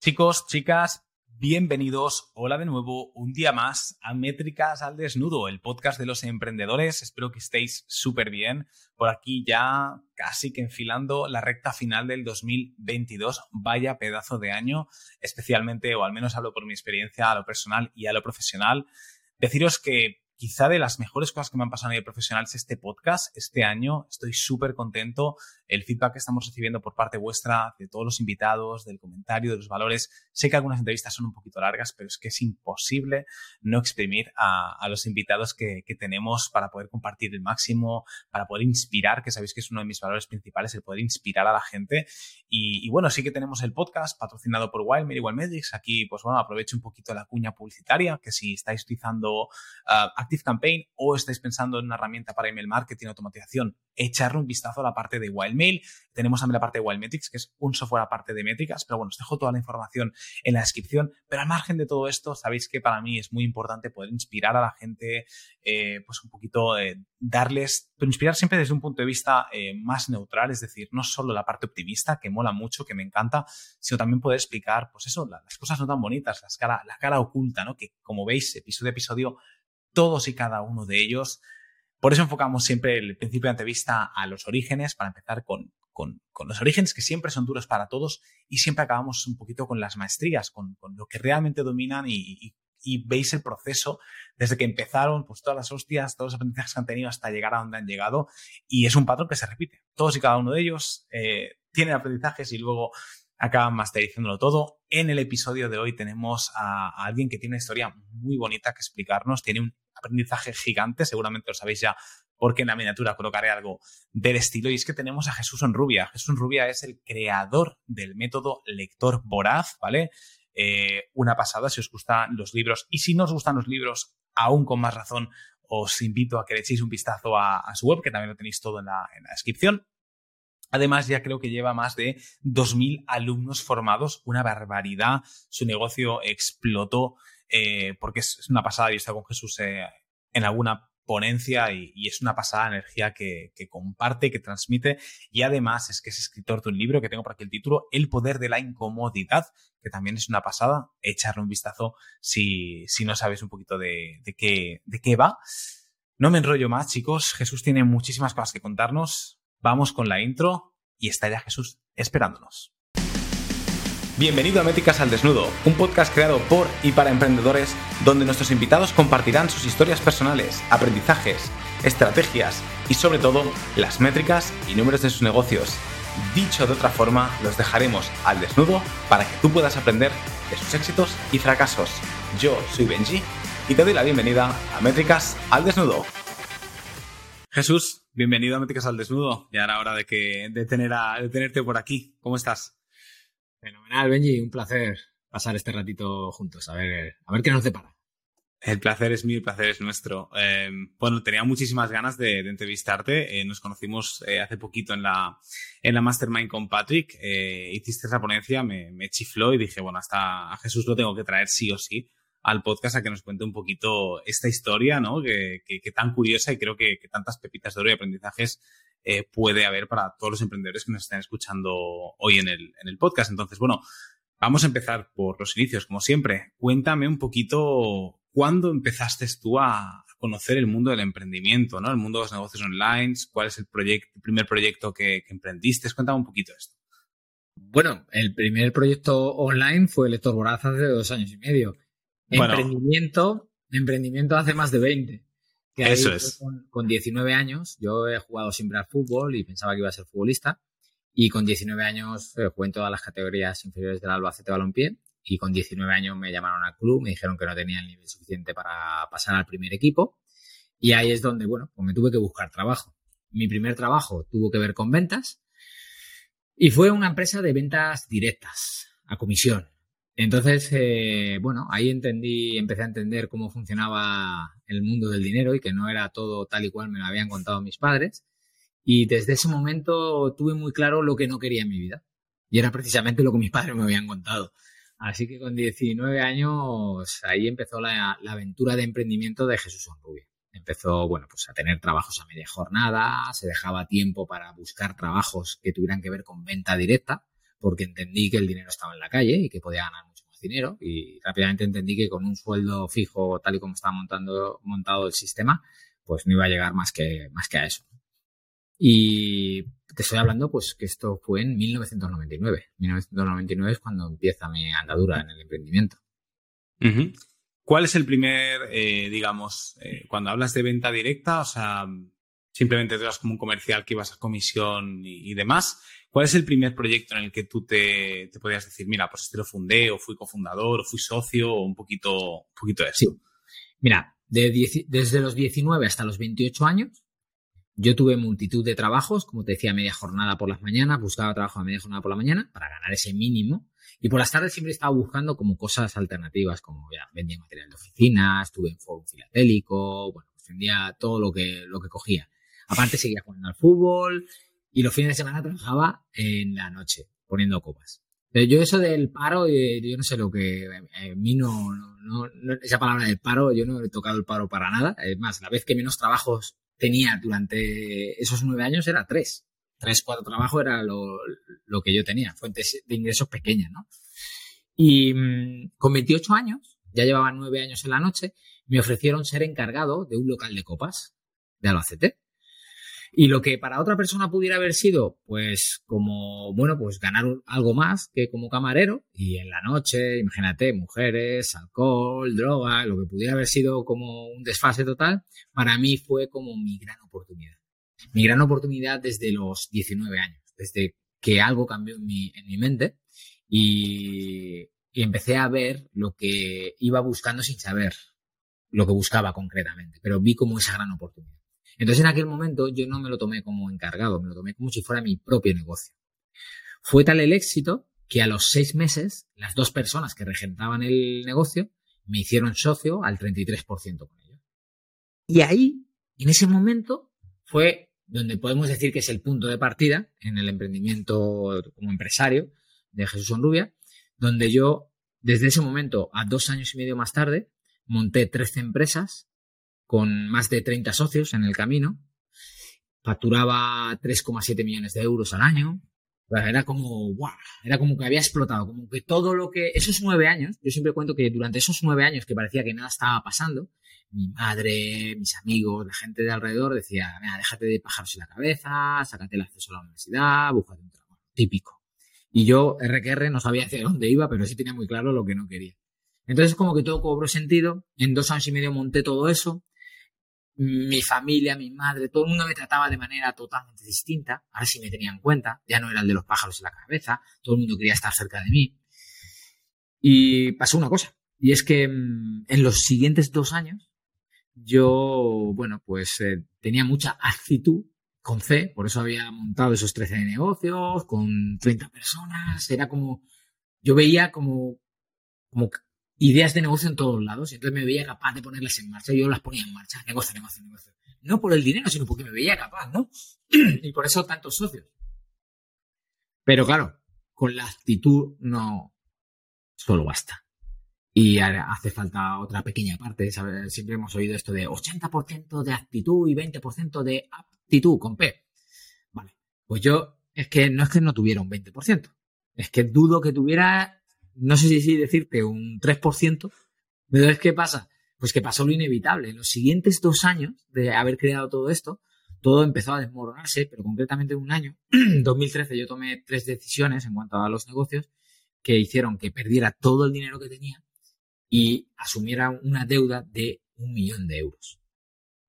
Chicos, chicas, bienvenidos. Hola de nuevo, un día más a Métricas al Desnudo, el podcast de los emprendedores. Espero que estéis súper bien. Por aquí ya casi que enfilando la recta final del 2022. Vaya pedazo de año, especialmente, o al menos hablo por mi experiencia a lo personal y a lo profesional. Deciros que quizá de las mejores cosas que me han pasado a nivel profesional es este podcast. Este año estoy súper contento. El feedback que estamos recibiendo por parte vuestra, de todos los invitados, del comentario, de los valores. Sé que algunas entrevistas son un poquito largas, pero es que es imposible no exprimir a, los invitados que, tenemos para poder compartir el máximo, para poder inspirar, que sabéis que es uno de mis valores principales, el poder inspirar a la gente. Y, bueno, sí que tenemos el podcast patrocinado por Wildmail y Medics. Aquí, pues bueno, aprovecho un poquito la cuña publicitaria, que si estáis utilizando uh, Active Campaign o estáis pensando en una herramienta para email marketing, automatización, echarle un vistazo a la parte de Wildmail. Tenemos también la parte de Wildmetrics, que es un software aparte de métricas, pero bueno, os dejo toda la información en la descripción. Pero al margen de todo esto, sabéis que para mí es muy importante poder inspirar a la gente, eh, pues un poquito eh, darles, pero inspirar siempre desde un punto de vista eh, más neutral, es decir, no solo la parte optimista, que mola mucho, que me encanta, sino también poder explicar, pues eso, las cosas no tan bonitas, las cara, la cara oculta, ¿no? Que como veis, episodio a episodio todos y cada uno de ellos. Por eso enfocamos siempre el principio de entrevista a los orígenes, para empezar con, con, los orígenes que siempre son duros para todos y siempre acabamos un poquito con las maestrías, con, lo que realmente dominan y, veis el proceso desde que empezaron, pues todas las hostias, todos los aprendizajes que han tenido hasta llegar a donde han llegado y es un patrón que se repite. Todos y cada uno de ellos eh, tienen aprendizajes y luego acaban masterizándolo todo. En el episodio de hoy tenemos a, alguien que tiene una historia muy bonita que explicarnos, tiene un aprendizaje gigante, seguramente lo sabéis ya porque en la miniatura colocaré algo del estilo, y es que tenemos a Jesús Onrubia. Jesús Onrubia es el creador del método lector voraz, ¿vale? Eh, una pasada si os gustan los libros, y si no os gustan los libros, aún con más razón, os invito a que le echéis un vistazo a, su web, que también lo tenéis todo en la descripción. Además, ya creo que lleva más de 2.000 alumnos formados, una barbaridad. Su negocio explotó eh, porque es, una pasada. Yo he estado con Jesús eh, en alguna ponencia y, es una pasada energía que, comparte, que transmite. Y además es que es escritor de un libro que tengo por aquí el título, El poder de la incomodidad, que también es una pasada. Echarle un vistazo si, si no sabes un poquito de, de, qué, de qué va. No me enrollo más, chicos. Jesús tiene muchísimas cosas que contarnos. Vamos con la intro y está ya Jesús esperándonos. Bienvenido a Métricas al Desnudo, un podcast creado por y para emprendedores donde nuestros invitados compartirán sus historias personales, aprendizajes, estrategias y sobre todo las métricas y números de sus negocios. Dicho de otra forma, los dejaremos al desnudo para que tú puedas aprender de sus éxitos y fracasos. Yo soy Benji y te doy la bienvenida a Métricas al Desnudo. Jesús, bienvenido a Métricas al Desnudo. Ya era hora de, que, de, tener a, de tenerte por aquí. ¿Cómo estás? Fenomenal, Benji. Un placer pasar este ratito juntos. A ver, a ver qué nos depara. El placer es mío, el placer es nuestro. Em, bueno, tenía muchísimas ganas de, entrevistarte. Eh, nos conocimos eh, hace poquito en la, en la Mastermind con Patrick. Eh, hiciste esa ponencia, me, me, chifló y dije, bueno, hasta a Jesús lo tengo que traer sí o sí al podcast a que nos cuente un poquito esta historia, ¿no? Que, tan curiosa y creo que, tantas pepitas de oro y aprendizajes eh, puede haber para todos los emprendedores que nos estén escuchando hoy en el, en el podcast. Entonces, bueno, vamos a empezar por los inicios, como siempre. Cuéntame un poquito cuándo empezaste tú a conocer el mundo del emprendimiento, ¿no? El mundo de los negocios online, cuál es el, el primer proyecto que, emprendiste. Cuéntame un poquito esto. Bueno, el primer proyecto online fue Lector Voraz hace dos años y medio. Emprendimiento, emprendimiento hace más de 20. Eso es. Con, 19 años, yo he jugado siempre al fútbol y pensaba que iba a ser futbolista. Y con 19 años eh, jugué en todas las categorías inferiores del Albacete Balompié. Y con 19 años me llamaron al club, me dijeron que no tenía el nivel suficiente para pasar al primer equipo. Y ahí es donde, bueno, pues me tuve que buscar trabajo. Mi primer trabajo tuvo que ver con ventas. Y fue una empresa de ventas directas, a comisión. Entonces, eh, bueno, ahí entendí, empecé a entender cómo funcionaba el mundo del dinero y que no era todo tal y cual me lo habían contado mis padres. Y desde ese momento tuve muy claro lo que no quería en mi vida. Y era precisamente lo que mis padres me habían contado. Así que con 19 años ahí empezó la, aventura de emprendimiento de Jesús Onrubia. Empezó, bueno, pues a tener trabajos a media jornada, se dejaba tiempo para buscar trabajos que tuvieran que ver con venta directa porque entendí que el dinero estaba en la calle y que podía ganar mucho más dinero y rápidamente entendí que con un sueldo fijo tal y como estaba montando, montado el sistema, pues no iba a llegar más que, más que a eso. Y te estoy hablando, pues, que esto fue en 1999. 1999 es cuando empieza mi andadura en el emprendimiento. ¿Cuál es el primer, eh, digamos, eh, cuando hablas de venta directa, o sea, simplemente te das como un comercial que ibas a comisión y, demás, ¿cuál es el primer proyecto en el que tú te, te podías decir, mira, pues este lo fundé, o fui cofundador, o fui socio, o un poquito, un poquito de eso? Sí. Mira, desde los 19 hasta los 28 años, yo tuve multitud de trabajos, como te decía, media jornada por las mañanas, buscaba trabajo a media jornada por la mañana para ganar ese mínimo. Y por las tardes siempre estaba buscando como cosas alternativas, como ya vendía material de oficina, estuve en foro filatélico, bueno, pues vendía todo lo que, lo que cogía. Aparte seguía jugando al fútbol y los fines de semana trabajaba en la noche, poniendo copas. Pero yo eso del paro, eh, yo no sé lo que, eh, a mí no, no, no, esa palabra del paro, yo no he tocado el paro para nada. Es más, la vez que menos trabajos tenía durante esos nueve años era tres. Tres, cuatro trabajos era lo, lo que yo tenía, fuentes de ingresos pequeñas, ¿no? Y mm, con 28 años, ya llevaba nueve años en la noche, me ofrecieron ser encargado de un local de copas de Albacete. Y lo que para otra persona pudiera haber sido, pues, como, bueno, pues ganar algo más que como camarero, y en la noche, imagínate, mujeres, alcohol, droga, lo que pudiera haber sido como un desfase total, para mí fue como mi gran oportunidad. Mi gran oportunidad desde los 19 años, desde que algo cambió en mi, en mi mente y, y empecé a ver lo que iba buscando sin saber lo que buscaba concretamente, pero vi como esa gran oportunidad. Entonces en aquel momento yo no me lo tomé como encargado, me lo tomé como si fuera mi propio negocio. Fue tal el éxito que a los seis meses las dos personas que regentaban el negocio me hicieron socio al 33% con ellos. Y ahí, en ese momento, fue donde podemos decir que es el punto de partida en el emprendimiento como empresario de Jesús Onrubia, donde yo, desde ese momento a dos años y medio más tarde, monté 13 empresas con más de 30 socios en el camino. Facturaba 3,7 millones de euros al año. Era como, wow, era como que había explotado, como que todo lo que, esos nueve años, yo siempre cuento que durante esos nueve años que parecía que nada estaba pasando, mi madre, mis amigos, la gente de alrededor decía, déjate de pajarse la cabeza, sácate el acceso a la universidad, búscate un trabajo, típico. Y yo, RQR, no sabía hacia dónde iba, pero sí tenía muy claro lo que no quería. Entonces, como que todo cobró sentido. En dos años y medio monté todo eso mi familia, mi madre, todo el mundo me trataba de manera totalmente distinta. Ahora sí me tenía en cuenta, ya no era el de los pájaros en la cabeza, todo el mundo quería estar cerca de mí. Y pasó una cosa, y es que mm, en los siguientes dos años yo, bueno, pues eh, tenía mucha actitud con C, por eso había montado esos 13 negocios con 30 personas, era como, yo veía como, como ideas de negocio en todos lados y entonces me veía capaz de ponerlas en marcha yo las ponía en marcha, negocio, negocio, negocio. No por el dinero, sino porque me veía capaz, ¿no? y por eso tantos socios. Pero claro, con la actitud no solo basta. Y hace falta otra pequeña parte. Siempre hemos oído esto de 80% de actitud y 20% de aptitud con P. Vale. Pues yo, es que no es que no tuviera un 20%. Es que dudo que tuviera no sé si decirte un 3%, pero es que pasa, pues que pasó lo inevitable. En los siguientes dos años de haber creado todo esto, todo empezó a desmoronarse, pero concretamente en un año, 2013, yo tomé tres decisiones en cuanto a los negocios que hicieron que perdiera todo el dinero que tenía y asumiera una deuda de un millón de euros.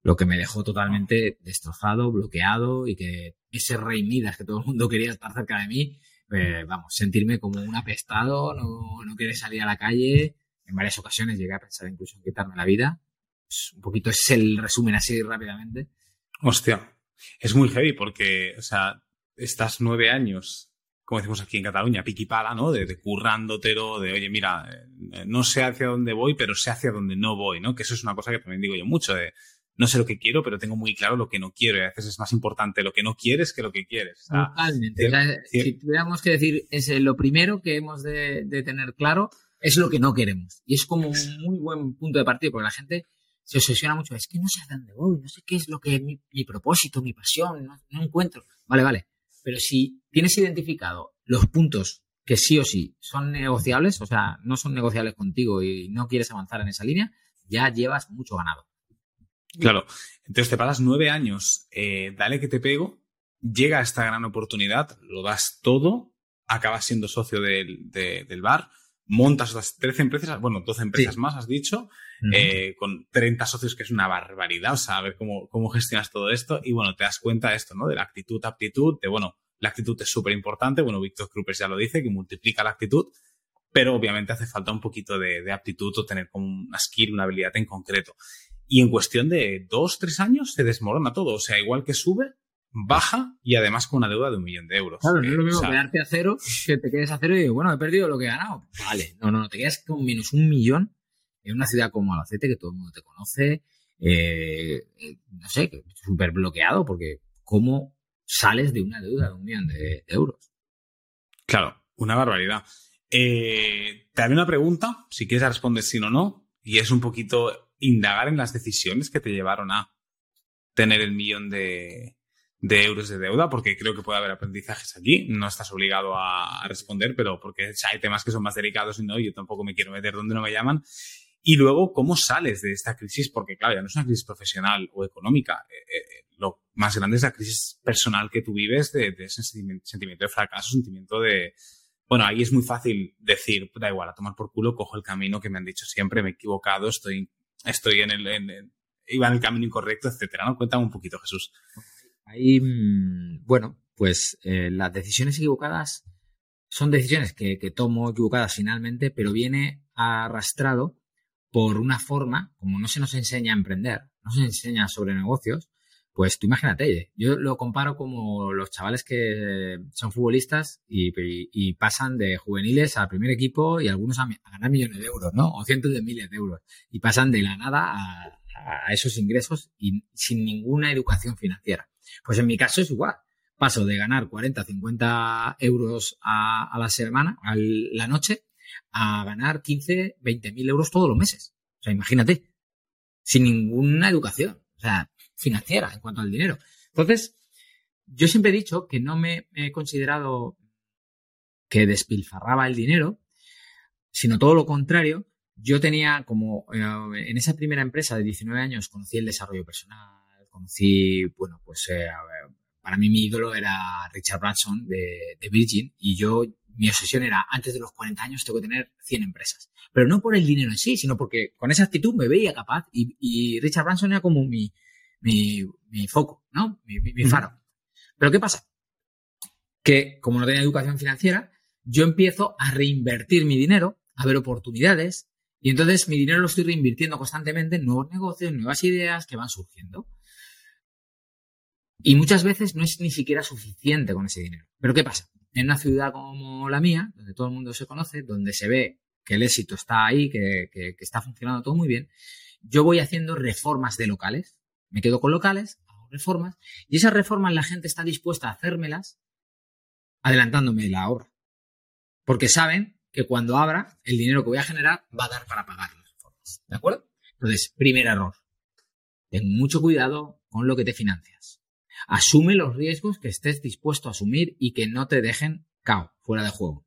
Lo que me dejó totalmente destrozado, bloqueado y que ese rey Midas que todo el mundo quería estar cerca de mí, eh, vamos, sentirme como un apestado, no, no querer salir a la calle. En varias ocasiones llegué a pensar incluso en quitarme la vida. Pues un poquito es el resumen así rápidamente. Hostia, es muy heavy porque, o sea, estás nueve años, como decimos aquí en Cataluña, piquipala, ¿no? De, de currándotelo, de, oye, mira, eh, no sé hacia dónde voy, pero sé hacia dónde no voy, ¿no? Que eso es una cosa que también digo yo mucho, de, no sé lo que quiero, pero tengo muy claro lo que no quiero. Y a veces es más importante lo que no quieres que lo que quieres. Totalmente. si tuviéramos que decir, es lo primero que hemos de, tener claro es lo que no queremos. Y es como un muy buen punto de partida, porque la gente se obsesiona mucho. Es que no sé a dónde voy, no sé qué es lo que es mi, propósito, mi pasión, no, encuentro. Vale, vale. Pero si tienes identificado los puntos que sí o sí son negociables, o sea, no son negociables contigo y no quieres avanzar en esa línea, ya llevas mucho ganado. Claro, entonces te pasas nueve años, eh, dale que te pego, llega esta gran oportunidad, lo das todo, acabas siendo socio del, del bar, montas otras 13 empresas, bueno, 12 empresas más, has dicho, eh, con 30 socios, que es una barbaridad, o sea, a ver cómo, cómo gestionas todo esto y bueno, te das cuenta de esto, ¿no? De la actitud, aptitud, de bueno, la actitud es súper importante, bueno, Víctor Krupers ya lo dice, que multiplica la actitud, pero obviamente hace falta un poquito de, de aptitud o tener como una skill, una habilidad en concreto. Y en cuestión de dos, tres años se desmorona todo. O sea, igual que sube, baja y además con una deuda de un millón de euros. Claro, no es lo mismo quedarte a cero que te quedes a cero y bueno, he perdido lo que he ganado. Vale, no, no, te quedas con menos un millón en una ciudad como Albacete que todo el mundo te conoce, eh, no sé, súper bloqueado porque ¿cómo sales de una deuda de un millón de, euros? Claro, una barbaridad. Eh, te haré una pregunta, si quieres responder sí o no, y es un poquito indagar en las decisiones que te llevaron a tener el millón de, de euros de deuda, porque creo que puede haber aprendizajes aquí. No estás obligado a, responder, pero porque hay temas que son más delicados y no, yo tampoco me quiero meter donde no me llaman. Y luego, ¿cómo sales de esta crisis? Porque, claro, ya no es una crisis profesional o económica. Eh, eh, lo más grande es la crisis personal que tú vives de, ese sentimiento de fracaso, sentimiento de... Bueno, ahí es muy fácil decir, da igual, a tomar por culo, cojo el camino que me han dicho siempre, me he equivocado, estoy, estoy en el... En, iba en el camino incorrecto, etcétera, ¿no? Cuéntame un poquito, Jesús. Ahí, mm, bueno, pues eh, las decisiones equivocadas son decisiones que, tomo equivocadas finalmente, pero viene arrastrado por una forma, como no se nos enseña a emprender, no se enseña sobre negocios, pues tú imagínate, yo lo comparo como los chavales que son futbolistas y, pasan de juveniles al primer equipo y algunos a, ganar millones de euros, ¿no? O cientos de miles de euros. Y pasan de la nada a, esos ingresos y sin ninguna educación financiera. Pues en mi caso es igual. Paso de ganar 40, 50 euros a, la semana, a la noche, a ganar 15, 20 mil euros todos los meses. O sea, imagínate, sin ninguna educación, o sea, financiera en cuanto al dinero. Entonces, yo siempre he dicho que no me he considerado que despilfarraba el dinero, sino todo lo contrario. Yo tenía como, eh, en esa primera empresa de 19 años, conocí el desarrollo personal, conocí, bueno, pues eh, para mí mi ídolo era Richard Branson de, Virgin y yo, mi obsesión era, antes de los 40 años tengo que tener 100 empresas. Pero no por el dinero en sí, sino porque con esa actitud me veía capaz y, Richard Branson era como mi, mi, foco, ¿no? Mi, mi faro. Pero ¿qué pasa? Que como no tenía educación financiera, yo empiezo a reinvertir mi dinero, a ver oportunidades, y entonces mi dinero lo estoy reinvirtiendo constantemente en nuevos negocios, nuevas ideas que van surgiendo. Y muchas veces no es ni siquiera suficiente con ese dinero. Pero ¿qué pasa? En una ciudad como la mía, donde todo el mundo se conoce, donde se ve que el éxito está ahí, que, está funcionando todo muy bien, yo voy haciendo reformas de locales. Me quedo con locales, hago reformas, y esas reformas la gente está dispuesta a hacérmelas adelantándome la obra. Porque saben que cuando abra, el dinero que voy a generar va a dar para pagar las reformas. ¿De acuerdo? Entonces, primer error. Ten mucho cuidado con lo que te financias. Asume los riesgos que estés dispuesto a asumir y que no te dejen cao, fuera de juego.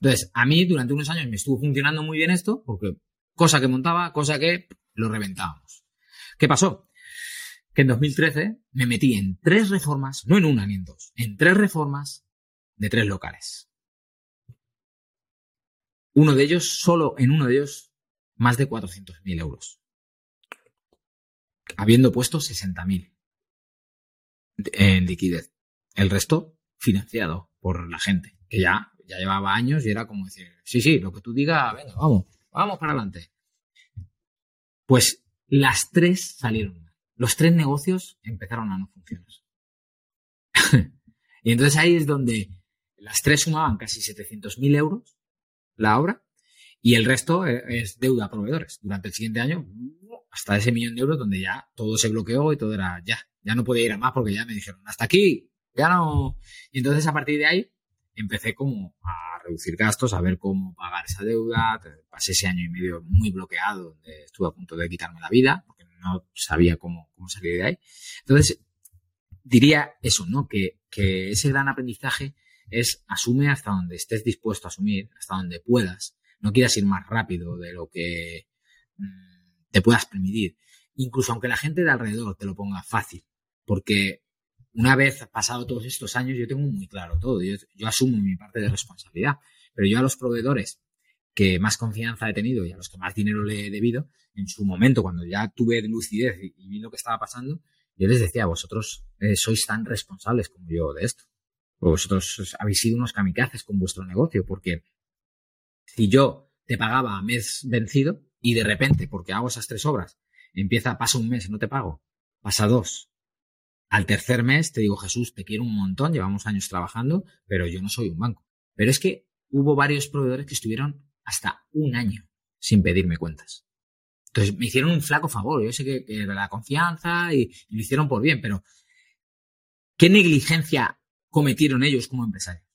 Entonces, a mí durante unos años me estuvo funcionando muy bien esto, porque cosa que montaba, cosa que lo reventábamos. ¿Qué pasó? Que en 2013 me metí en tres reformas, no en una ni en dos, en tres reformas de tres locales. Uno de ellos, solo en uno de ellos, más de 400.000 euros. Habiendo puesto 60.000 en liquidez. El resto financiado por la gente, que ya, ya llevaba años y era como decir, sí, sí, lo que tú digas, venga, vamos, vamos para adelante. Pues las tres salieron. Los tres negocios empezaron a no funcionar. y entonces ahí es donde las tres sumaban casi 700.000 euros la obra y el resto e, es deuda a proveedores. Durante el siguiente año, hasta ese millón de euros donde ya todo se bloqueó y todo era ya, ya no podía ir a más porque ya me dijeron, hasta aquí, ya no. Y entonces a partir de ahí empecé como a reducir gastos, a ver cómo pagar esa deuda. Pasé ese año y medio muy bloqueado, donde estuve a punto de quitarme la vida, no sabía cómo, cómo salir de ahí. Entonces, diría eso, ¿no? Que, que ese gran aprendizaje es asume hasta donde estés dispuesto a asumir, hasta donde puedas. No quieras ir más rápido de lo que mm, te puedas permitir. Incluso aunque la gente de alrededor te lo ponga fácil. Porque una vez pasado todos estos años, yo tengo muy claro todo. Yo, asumo mi parte de responsabilidad. Pero yo a los proveedores que más confianza he tenido y a los que más dinero le he debido, en su momento, cuando ya tuve lucidez y, vi lo que estaba pasando, yo les decía, vosotros eh, sois tan responsables como yo de esto. Vosotros habéis sido unos kamikazes con vuestro negocio, porque si yo te pagaba a mes vencido y de repente, porque hago esas tres obras, empieza, pasa un mes no te pago, pasa dos. Al tercer mes te digo, Jesús, te quiero un montón, llevamos años trabajando, pero yo no soy un banco. Pero es que hubo varios proveedores que estuvieron hasta un año sin pedirme cuentas. Entonces me hicieron un flaco favor. Yo sé que, era la confianza y, lo hicieron por bien, pero ¿qué negligencia cometieron ellos como empresarios?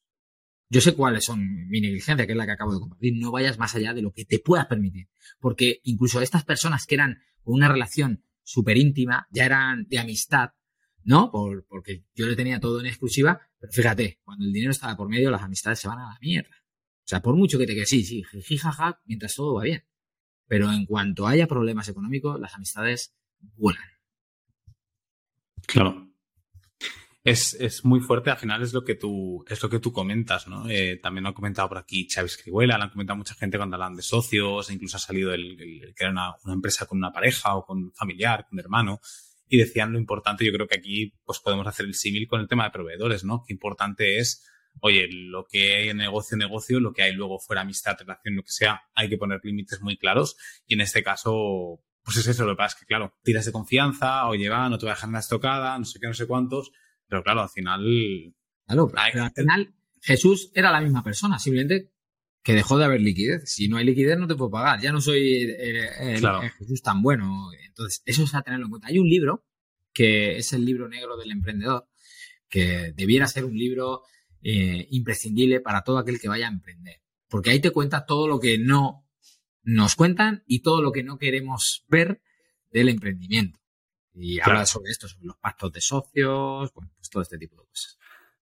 Yo sé cuáles son mi negligencia, que es la que acabo de compartir. No vayas más allá de lo que te puedas permitir. Porque incluso estas personas que eran con una relación súper íntima, ya eran de amistad, ¿no? Por, porque yo le tenía todo en exclusiva, pero fíjate, cuando el dinero estaba por medio, las amistades se van a la mierda. O sea, por mucho que te quede, sí, sí, jijaja, mientras todo va bien. Pero en cuanto haya problemas económicos, las amistades vuelan. Claro. Es, muy fuerte, al final es lo que tú, es lo que tú comentas, ¿no? Eh, también lo ha comentado por aquí Xavi Escribuela, lo han comentado mucha gente cuando hablan de socios, incluso ha salido el, que era una, una, empresa con una pareja o con un familiar, con un hermano, y decían lo importante, yo creo que aquí pues podemos hacer el símil con el tema de proveedores, ¿no? Qué importante es oye, lo que hay en negocio, negocio, lo que hay luego fuera amistad, relación, lo que sea, hay que poner límites muy claros. Y en este caso, pues es eso, lo que pasa es que, claro, tiras de confianza, oye, va, no te voy a dejar nada estocada, no sé qué, no sé cuántos, pero claro, al final... Claro, pero al final Jesús era la misma persona, simplemente que dejó de haber liquidez. Si no hay liquidez, no te puedo pagar. Ya no soy eh, el, Jesús tan bueno. Entonces, eso es a tenerlo en cuenta. Hay un libro que es el libro negro del emprendedor, que debiera ser un libro eh, imprescindible para todo aquel que vaya a emprender. Porque ahí te cuenta todo lo que no nos cuentan y todo lo que no queremos ver del emprendimiento. Y habla sobre esto, sobre los pactos de socios, bueno, pues todo este tipo de cosas.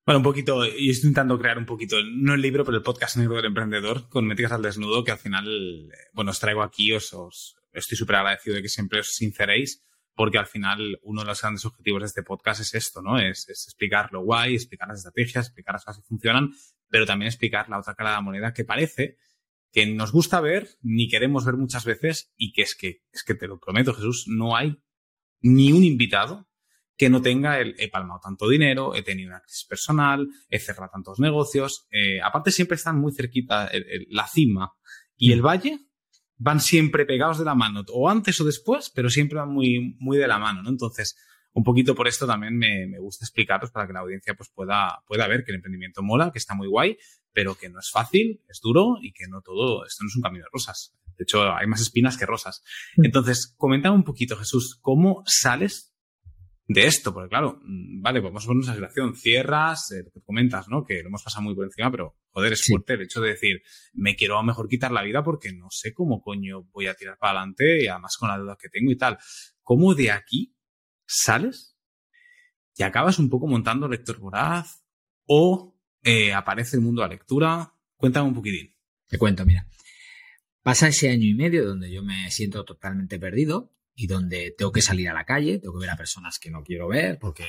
Bueno, un poquito, y estoy intentando crear un poquito, no el libro, pero el podcast negro del emprendedor, con Métricas al Desnudo, que al final, eh, bueno, os traigo aquí, os, os estoy súper agradecido de que siempre os sinceréis porque al final uno de los grandes objetivos de este podcast es esto, ¿no? Es, explicar lo guay, explicar las estrategias, explicar las cosas que funcionan, pero también explicar la otra cara de la moneda que parece que nos gusta ver, ni queremos ver muchas veces, y que es que, es que te lo prometo, Jesús, no hay ni un invitado que no tenga el he palmado tanto dinero, he tenido una crisis personal, he cerrado tantos negocios. Eh, aparte, siempre están muy cerquita la cima y el valle van siempre pegados de la mano, o antes o después, pero siempre van muy, muy de la mano, ¿no? Entonces, un poquito por esto también me, me, gusta explicaros para que la audiencia pues pueda, pueda ver que el emprendimiento mola, que está muy guay, pero que no es fácil, es duro y que no todo, esto no es un camino de rosas. De hecho, hay más espinas que rosas. Mm. Entonces, comentame un poquito, Jesús, ¿cómo sales de esto, porque claro, mm, vale, pues vamos a poner una situación, cierras, eh, comentas, ¿no? Que lo hemos pasado muy por encima, pero joder, es fuerte el hecho de decir, me quiero a lo mejor quitar la vida porque no sé cómo coño voy a tirar para adelante y además con la deuda que tengo y tal. ¿Cómo de aquí sales y acabas un poco montando Lector Voraz o eh, aparece el mundo de la lectura? Cuéntame un poquitín. Te cuento, mira. Pasa ese año y medio donde yo me siento totalmente perdido, y donde tengo que salir a la calle, tengo que ver a personas que no quiero ver porque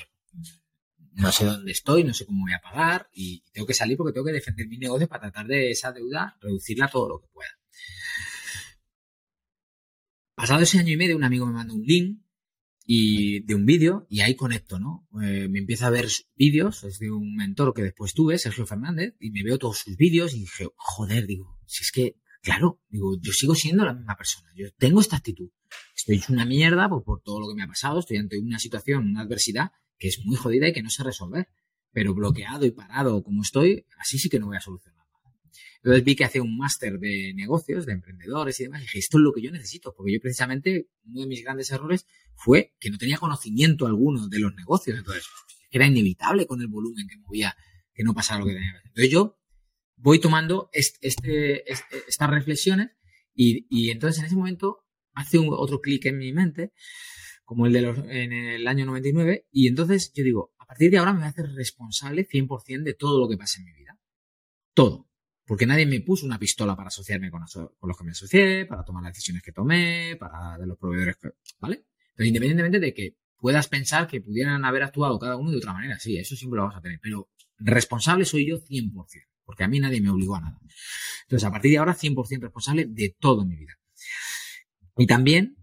no sé dónde estoy, no sé cómo voy a pagar y tengo que salir porque tengo que defender mi negocio para tratar de esa deuda reducirla todo lo que pueda. Pasado ese año y medio, un amigo me manda un link y de un vídeo y ahí conecto, ¿no? Eh, me empieza a ver vídeos, es de un mentor que después tuve, Sergio Fernández, y me veo todos sus vídeos y dije, joder, digo, si es que Claro, digo, yo sigo siendo la misma persona. Yo tengo esta actitud. Estoy hecho una mierda por, todo lo que me ha pasado. Estoy ante una situación, una adversidad que es muy jodida y que no sé resolver. Pero bloqueado y parado como estoy, así sí que no voy a solucionar nada. Entonces vi que hacía un máster de negocios, de emprendedores y demás. Y dije, esto es lo que yo necesito. Porque yo precisamente, uno de mis grandes errores fue que no tenía conocimiento alguno de los negocios. Entonces, era inevitable con el volumen que movía que no pasara lo que tenía. Entonces yo voy tomando este, estas reflexiones y, entonces en ese momento hace un, otro clic en mi mente, como el de los, en el año 99, y entonces yo digo, a partir de ahora me voy a hacer responsable 100% de todo lo que pase en mi vida. todo. Porque nadie me puso una pistola para asociarme con, los que me asocié, para tomar las decisiones que tomé, para de los proveedores que, ¿vale? Pero independientemente de que puedas pensar que pudieran haber actuado cada uno de otra manera, sí, eso siempre lo vamos a tener. Pero responsable soy yo 100%, porque a mí nadie me obligó a nada. Entonces, a partir de ahora, 100% responsable de todo mi vida. Y también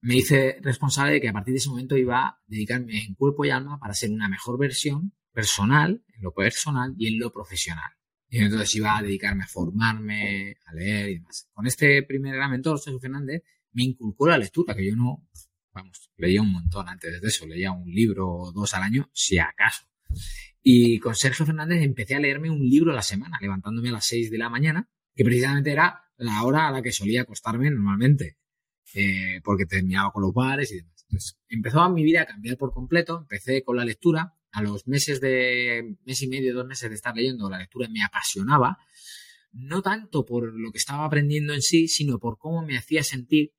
me hice responsable de que a partir de ese momento iba a dedicarme en cuerpo y alma para ser una mejor versión personal, en lo personal y en lo profesional. Y entonces iba a dedicarme a formarme, a leer y demás. Con este primer gran mentor, Sergio Fernández, me inculcó la lectura, que yo no, vamos, leía un montón antes de eso, leía un libro o dos al año, si acaso. Y con Sergio Fernández empecé a leerme un libro la semana, levantándome a las 6 de la mañana, que precisamente era la hora a la que solía acostarme normalmente, eh, porque terminaba con los bares y demás. Entonces, empezó mi vida a cambiar por completo, empecé con la lectura, a los meses de, mes y medio, dos meses de estar leyendo, la lectura me apasionaba, no tanto por lo que estaba aprendiendo en sí, sino por cómo me hacía sentir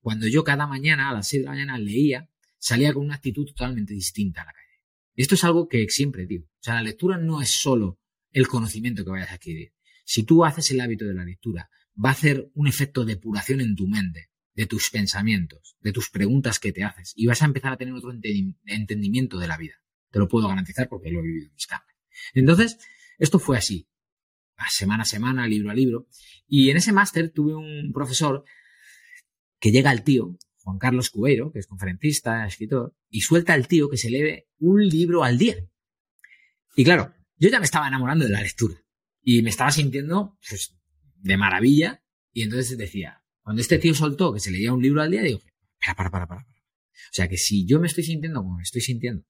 cuando yo cada mañana, a las 6 de la mañana, leía, salía con una actitud totalmente distinta a la calle. Esto es algo que siempre digo. O sea, la lectura no es solo el conocimiento que vayas a adquirir. Si tú haces el hábito de la lectura, va a hacer un efecto de depuración en tu mente, de tus pensamientos, de tus preguntas que te haces, y vas a empezar a tener otro entendimiento de la vida. Te lo puedo garantizar porque lo he vivido en mis carnes. Entonces, esto fue así, semana a semana, libro a libro. Y en ese máster tuve un profesor que llega al tío, Juan Carlos Cubeiro, que es conferencista, escritor, y suelta al tío que se lee un libro al día. Y claro, yo ya me estaba enamorando de la lectura y me estaba sintiendo pues, de maravilla. Y entonces decía, cuando este tío soltó que se leía un libro al día, digo, para, para, para, para. O sea que si yo me estoy sintiendo como me estoy sintiendo,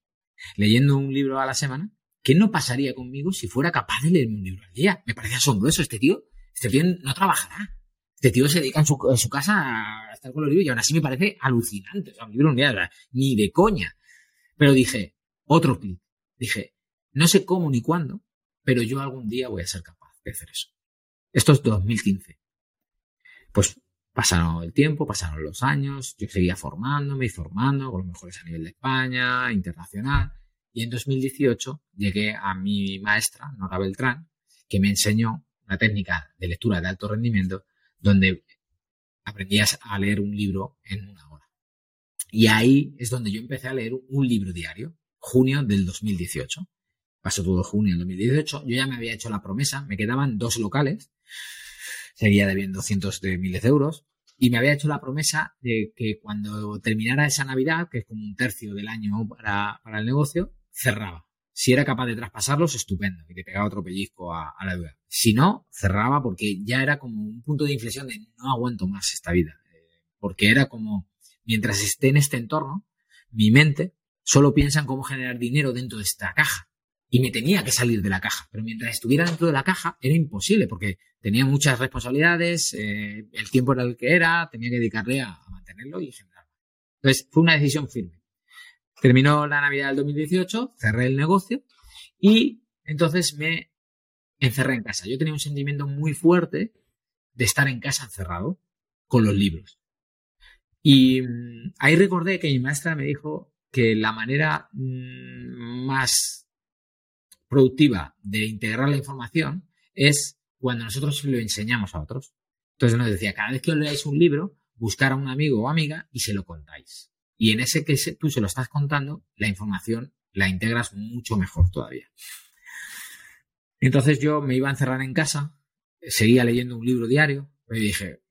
leyendo un libro a la semana, ¿qué no pasaría conmigo si fuera capaz de leerme un libro al día? Me parece asombroso este tío. Este tío no trabajará. Este tío se dedica en su, casa a estar con los libros y aún así me parece alucinante. O sea, un libro un día, ni de coña. Pero dije, otro clic. Dije, no sé cómo ni cuándo, pero yo algún día voy a ser capaz de hacer eso. Esto es 2015. Pues pasaron el tiempo, pasaron los años, yo seguía formándome y formando con los mejores a nivel de España, internacional. Y en 2018 llegué a mi maestra, Nora Beltrán, que me enseñó una técnica de lectura de alto rendimiento donde aprendías a leer un libro en una hora. Y ahí es donde yo empecé a leer un libro diario, junio del 2018. Pasó todo junio del 2018. Yo ya me había hecho la promesa, me quedaban dos locales, seguía debiendo cientos de miles de euros, y me había hecho la promesa de que cuando terminara esa Navidad, que es como un tercio del año para, para el negocio, cerraba. Si era capaz de traspasarlos, estupendo, y que pegaba otro pellizco a, la deuda. Si no, cerraba porque ya era como un punto de inflexión de no aguanto más esta vida. Porque era como, mientras esté en este entorno, mi mente solo piensa en cómo generar dinero dentro de esta caja. Y me tenía que salir de la caja. Pero mientras estuviera dentro de la caja era imposible porque tenía muchas responsabilidades, eh, el tiempo era el que era, tenía que dedicarle a, a mantenerlo y generarlo. Entonces fue una decisión firme. Terminó la Navidad del 2018, cerré el negocio y entonces me encerré en casa. Yo tenía un sentimiento muy fuerte de estar en casa encerrado con los libros. Y mm, ahí recordé que mi maestra me dijo que la manera mm, más productiva de integrar la información es cuando nosotros lo enseñamos a otros. Entonces nos decía, cada vez que os leáis un libro, buscar a un amigo o amiga y se lo contáis. Y en ese que tú se lo estás contando, la información la integras mucho mejor todavía. Entonces yo me iba a encerrar en casa, seguía leyendo un libro diario, y dije,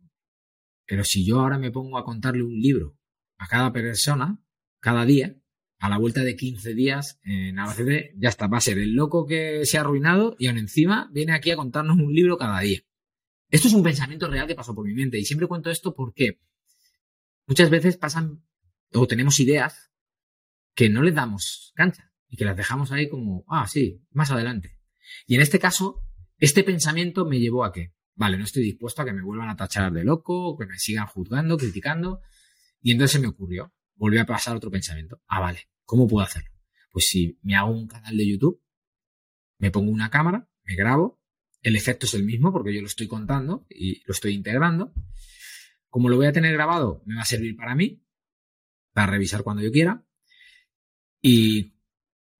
pero si yo ahora me pongo a contarle un libro a cada persona, cada día, a la vuelta de 15 días en Albacete, ya está, va a ser el loco que se ha arruinado y aún encima viene aquí a contarnos un libro cada día. Esto es un pensamiento real que pasó por mi mente y siempre cuento esto porque muchas veces pasan o tenemos ideas que no le damos cancha y que las dejamos ahí como, ah, sí, más adelante. Y en este caso, este pensamiento me llevó a que, vale, no estoy dispuesto a que me vuelvan a tachar de loco, que me sigan juzgando, criticando. Y entonces se me ocurrió, volví a pasar otro pensamiento. Ah, vale, ¿cómo puedo hacerlo? Pues si me hago un canal de YouTube, me pongo una cámara, me grabo, el efecto es el mismo porque yo lo estoy contando y lo estoy integrando. Como lo voy a tener grabado, me va a servir para mí, para revisar cuando yo quiera. Y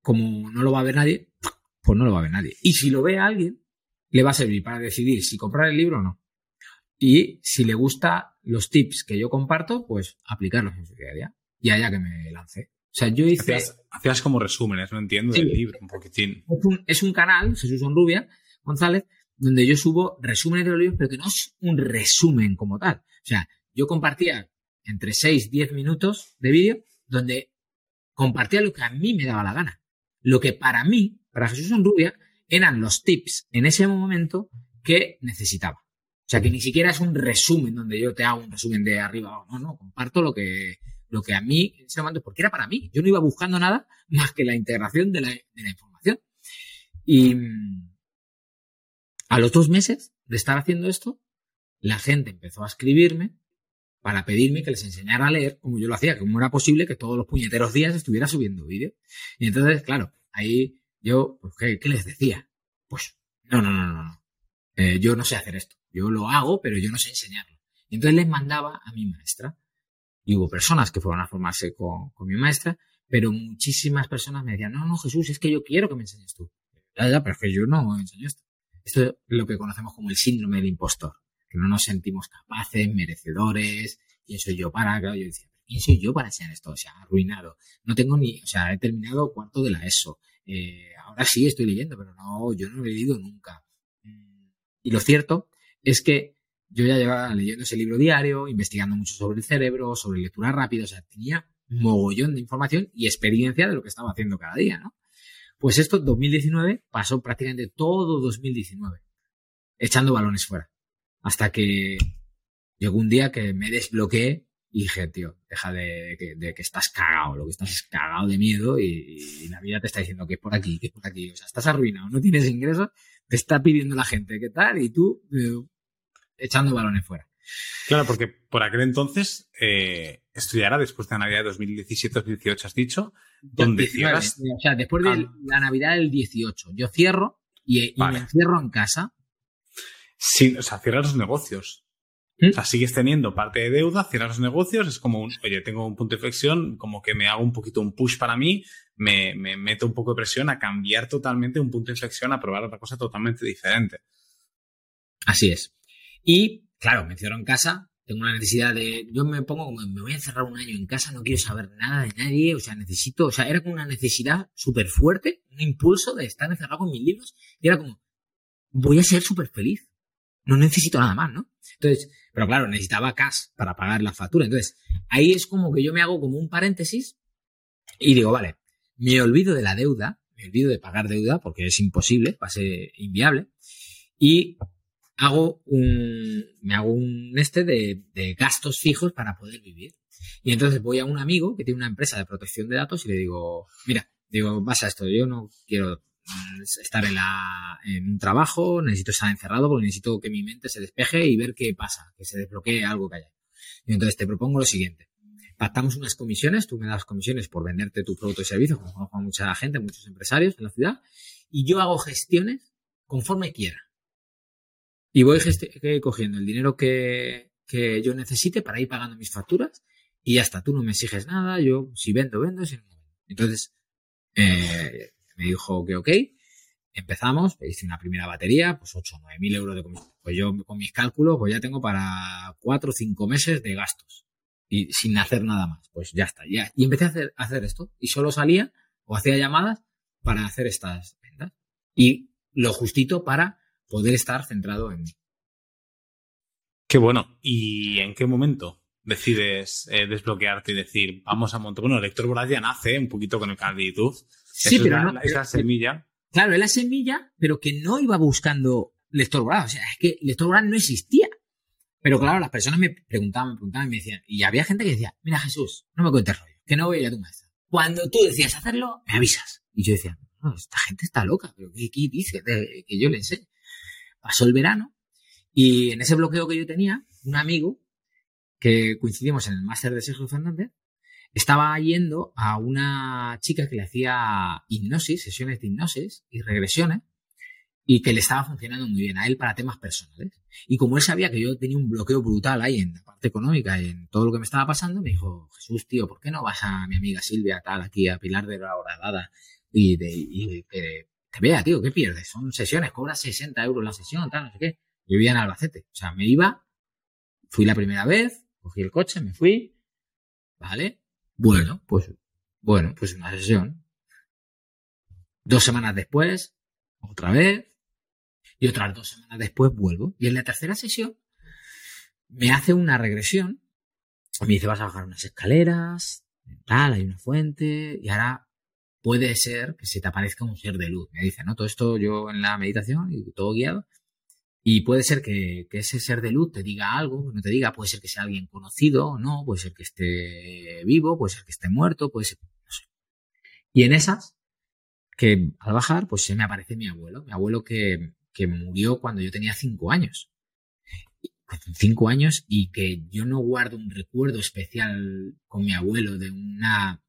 como no lo va a ver nadie, pues no lo va a ver nadie. Y si lo ve alguien, le va a servir para decidir si comprar el libro o no. Y si le gusta los tips que yo comparto, pues aplicarlos en su día a día. Y allá que me lance. O sea, yo hice. Hacías, como resúmenes, no entiendo, del libro, un poquitín. Es un, es un canal, Jesús Rubia González, donde yo subo resúmenes de los libros, pero que no es un resumen como tal. O sea, yo compartía entre 6 10 minutos de vídeo donde compartía lo que a mí me daba la gana. Lo que para mí, para Jesús Rubia eran los tips en ese momento que necesitaba. O sea, que ni siquiera es un resumen donde yo te hago un resumen de arriba. No, no, comparto lo que, lo que a mí en ese momento, porque era para mí. Yo no iba buscando nada más que la integración de la, información. Y a los dos meses de estar haciendo esto, la gente empezó a escribirme para pedirme que les enseñara a leer como yo lo hacía, como era posible que todos los puñeteros días estuviera subiendo vídeo. Y entonces, claro, ahí yo, pues, ¿qué, les decía? Pues, no, no, no, no, eh, yo no sé hacer esto. Yo lo hago, pero yo no sé enseñarlo. Y entonces les mandaba a mi maestra. Y hubo personas que fueron a formarse con, mi maestra, pero muchísimas personas me decían, no, no, Jesús, es que yo quiero que me enseñes tú. Ya, ya, pero es que yo no enseño esto. Esto es lo que conocemos como el síndrome del impostor que no nos sentimos capaces, merecedores, quién soy yo para, claro, yo decía, ¿quién soy yo para enseñar esto? O sea, arruinado. No tengo ni, o sea, he terminado cuarto de la ESO. Eh, ahora sí estoy leyendo, pero no, yo no he leído nunca. Mm, y lo cierto es que yo ya llevaba leyendo ese libro diario, investigando mucho sobre el cerebro, sobre lectura rápida, o sea, tenía mogollón de información y experiencia de lo que estaba haciendo cada día, ¿no? Pues esto, 2019, pasó prácticamente todo 2019, echando balones fuera. Hasta que llegó un día que me desbloqueé y dije, tío, deja de, que estás cagado, lo que estás es cagado de miedo y, la vida te está diciendo que es por aquí, que es por aquí. O sea, estás arruinado, no tienes ingresos, te está pidiendo la gente qué tal y tú eh, echando balones fuera. Claro, porque por aquel entonces eh, estudiará después de la Navidad de 2017-2018, has dicho, donde cierras... O sea, después de la Navidad del 18. Yo cierro y, y me encierro en casa sin, o sea, cierras los negocios. ¿Mm? O sea, sigues teniendo parte de deuda, cierras los negocios, es como un, oye, tengo un punto de flexión, como que me hago un poquito un push para mí, me, me meto un poco de presión a cambiar totalmente un punto de inflexión, a probar otra cosa totalmente diferente. Así es. Y, claro, me cierro en casa, tengo una necesidad de, yo me pongo como, me voy a encerrar un año en casa, no quiero saber nada de nadie, o sea, necesito, o sea, era como una necesidad súper fuerte, un impulso de estar encerrado con mis libros, y era como, voy a ser súper feliz no necesito nada más, ¿no? Entonces, pero claro, necesitaba cash para pagar la factura. Entonces, ahí es como que yo me hago como un paréntesis y digo, vale, me olvido de la deuda, me olvido de pagar deuda porque es imposible, va a ser inviable, y hago un, me hago un este de, de gastos fijos para poder vivir. Y entonces voy a un amigo que tiene una empresa de protección de datos y le digo, mira, digo, vas a esto, yo no quiero estar en, la, en un trabajo, necesito estar encerrado porque necesito que mi mente se despeje y ver qué pasa, que se desbloquee algo que haya. Y entonces te propongo lo siguiente. Pactamos unas comisiones, tú me das comisiones por venderte tu producto y servicio, como conozco a mucha gente, muchos empresarios en la ciudad, y yo hago gestiones conforme quiera. Y voy cogiendo el dinero que, que yo necesite para ir pagando mis facturas y ya está, tú no me exiges nada, yo si vendo, vendo, si no. Entonces, eh, me dijo que ok, empezamos, hice una primera batería, pues 8 o 9 mil euros de comisión. Pues yo con mis cálculos, pues ya tengo para 4 o 5 meses de gastos y sin hacer nada más. Pues ya está, ya. Y empecé a hacer, a hacer esto y solo salía o hacía llamadas para hacer estas ventas. Y lo justito para poder estar centrado en mí. Qué bueno. ¿Y en qué momento decides eh, desbloquearte y decir, vamos a montar? Bueno, el lector Voraz ya nace un poquito con el canal de YouTube Sí, pero es no. Es la semilla. Claro, es la semilla, pero que no iba buscando lector Brad. O sea, es que lector Brad no existía. Pero claro, las personas me preguntaban, me preguntaban y me decían, y había gente que decía, mira Jesús, no me cuentes rollo, que no voy a ir a tu maestra. Cuando tú decías hacerlo, me avisas. Y yo decía, no, esta gente está loca, pero ¿qué, dice que yo le enseñe? Pasó el verano y en ese bloqueo que yo tenía, un amigo que coincidimos en el máster de Sergio Fernández, estaba yendo a una chica que le hacía hipnosis, sesiones de hipnosis y regresiones, y que le estaba funcionando muy bien a él para temas personales. Y como él sabía que yo tenía un bloqueo brutal ahí en la parte económica en todo lo que me estaba pasando, me dijo, Jesús, tío, ¿por qué no vas a mi amiga Silvia, tal, aquí a Pilar de la Horadada y, de, que te vea, tío, ¿qué pierdes? Son sesiones, cobras 60 euros la sesión, tal, no sé qué. Yo vivía en Albacete. O sea, me iba, fui la primera vez, cogí el coche, me fui, ¿vale? Bueno, pues, bueno, pues una sesión. Dos semanas después, otra vez, y otras dos semanas después vuelvo. Y en la tercera sesión me hace una regresión. Me dice, vas a bajar unas escaleras, tal, hay una fuente, y ahora puede ser que se te aparezca un ser de luz. Me dice, ¿no? Todo esto yo en la meditación y todo guiado. Y puede ser que, ese ser de luz te diga algo, no te diga, puede ser que sea alguien conocido o no, puede ser que esté vivo, puede ser que esté muerto, puede ser, no sé. Y en esas, que al bajar, pues se me aparece mi abuelo, mi abuelo que, que murió cuando yo tenía cinco años. Cinco años y que yo no guardo un recuerdo especial con mi abuelo de una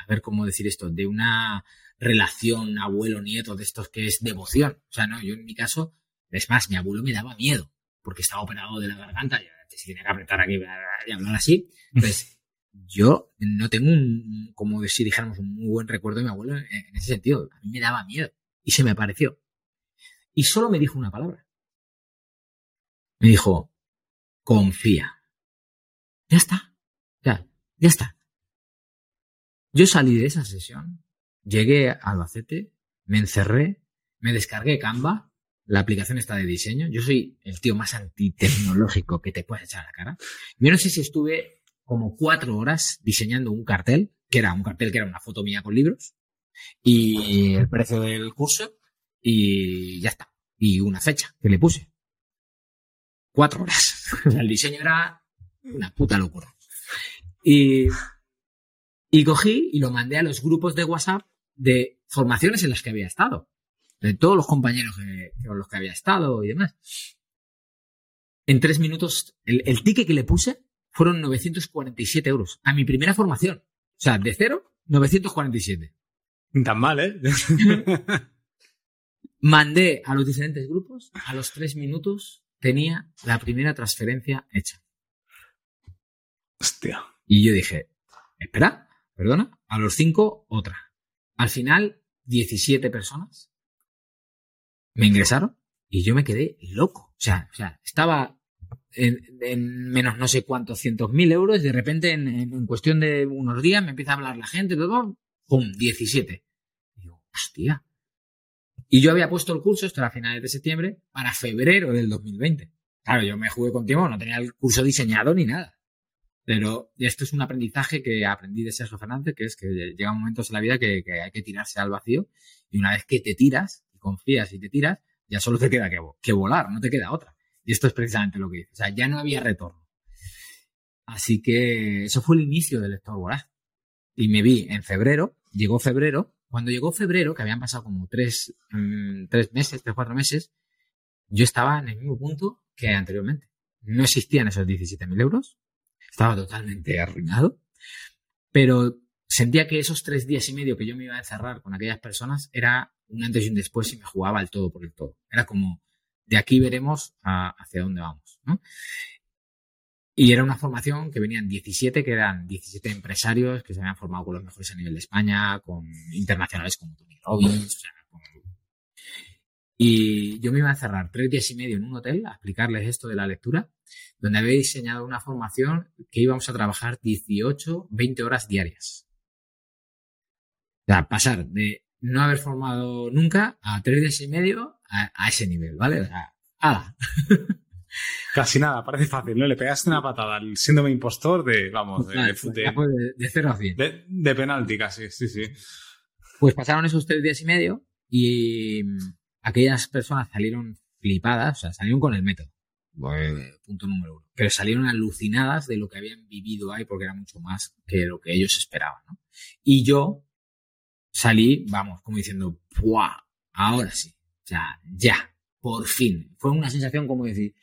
a ver cómo decir esto, de una relación abuelo-nieto de estos que es devoción. O sea, no, yo en mi caso, es más, mi abuelo me daba miedo porque estaba operado de la garganta y se tiene que apretar aquí y hablar así. Entonces, yo no tengo un, como si dijéramos, un muy buen recuerdo de mi abuelo en, en ese sentido. A mí me daba miedo y se me apareció. Y solo me dijo una palabra. Me dijo, confía. Ya está. Ya, ya está. Yo salí de esa sesión, llegué a Albacete, me encerré, me descargué Canva, la aplicación está de diseño. Yo soy el tío más antitecnológico que te puedes echar a la cara. Yo no sé si estuve como cuatro horas diseñando un cartel, que era un cartel que era una foto mía con libros, y el precio del curso, y ya está. Y una fecha que le puse. Cuatro horas. el diseño era una puta locura. Y y cogí y lo mandé a los grupos de WhatsApp de formaciones en las que había estado. De todos los compañeros con los que había estado y demás. En tres minutos, el, ticket que le puse fueron 947 euros a mi primera formación. O sea, de cero, 947. Tan mal, ¿eh? Mandé a los diferentes grupos, a los tres minutos tenía la primera transferencia hecha. Hostia. Y yo dije, espera, perdona, a los cinco otra. Al final, 17 personas me ingresaron y yo me quedé loco. O sea, o sea estaba en, menos no sé cuántos cientos mil euros y de repente en, cuestión de unos días me empieza a hablar la gente, todo, ¡pum! 17. Y digo, hostia. Y yo había puesto el curso, esto era a finales de septiembre, para febrero del 2020. Claro, yo me jugué contigo, no tenía el curso diseñado ni nada. Pero esto es un aprendizaje que aprendí de Sergio Fernández, que es que llega momentos en la vida que, hay que tirarse al vacío y una vez que te tiras y confías y te tiras, ya solo te queda que, volar, no te queda otra. Y esto es precisamente lo que dice. O sea, ya no había retorno. Así que eso fue el inicio del lector voraz. Y me vi en febrero, llegó febrero. Cuando llegó febrero, que habían pasado como tres, mm, tres meses, tres, cuatro meses, yo estaba en el mismo punto que anteriormente. No existían esos 17.000 euros, estaba totalmente arruinado, pero sentía que esos tres días y medio que yo me iba a encerrar con aquellas personas era un antes y un después y me jugaba el todo por el todo. Era como, de aquí veremos hacia dónde vamos. Y era una formación que venían 17, que eran 17 empresarios que se habían formado con los mejores a nivel de España, con internacionales como Tony Robbins, o sea, y yo me iba a encerrar tres días y medio en un hotel a explicarles esto de la lectura, donde había diseñado una formación que íbamos a trabajar 18, 20 horas diarias. O sea, pasar de no haber formado nunca a tres días y medio a, ese nivel, ¿vale? O sea, ¡hala! Casi nada, parece fácil, ¿no? Le pegaste una patada al síndrome impostor de, vamos, de, de, de, cero a 100. De, de penalti casi, sí, sí. Pues pasaron esos tres días y medio y aquellas personas salieron flipadas, o sea, salieron con el método. punto número uno. Pero salieron alucinadas de lo que habían vivido ahí porque era mucho más que lo que ellos esperaban. ¿no? Y yo salí, vamos, como diciendo, ¡buah! Ahora sí. O sea, ya, por fin. Fue una sensación como decir,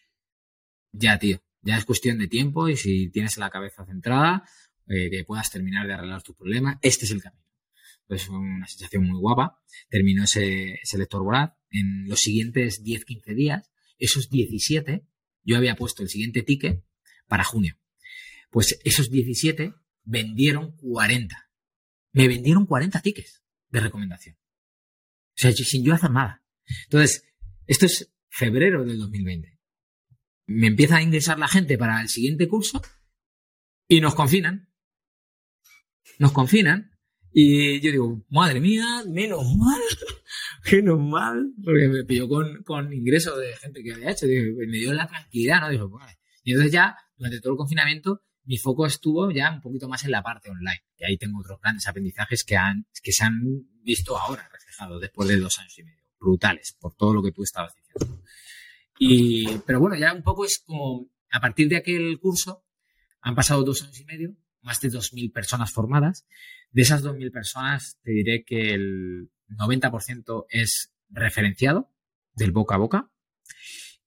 ya, tío, ya es cuestión de tiempo y si tienes la cabeza centrada, eh, que puedas terminar de arreglar tu problema, este es el camino. Pues fue una sensación muy guapa. Terminó ese, ese lector voraz. En los siguientes 10-15 días, esos 17, yo había puesto el siguiente ticket para junio. Pues esos 17 vendieron 40. Me vendieron 40 tickets de recomendación. sea, sin yo hacer nada. Entonces, esto es febrero del 2020. Me empieza a ingresar la gente para el siguiente curso y nos confinan. Nos confinan. Y yo digo, madre mía, menos mal, menos mal, porque me pilló con, con ingreso de gente que había hecho. me dio la tranquilidad, ¿no? Dijo, vale. Y entonces ya, durante todo el confinamiento, mi foco estuvo ya un poquito más en la parte online. Y ahí tengo otros grandes aprendizajes que, han, que se han visto ahora reflejados después de dos años y medio. Brutales, por todo lo que tú estabas diciendo. Y, pero bueno, ya un poco es como, a partir de aquel curso, han pasado dos años y medio, más de 2.000 personas formadas. De esas 2.000 personas, te diré que el 90% es referenciado del boca a boca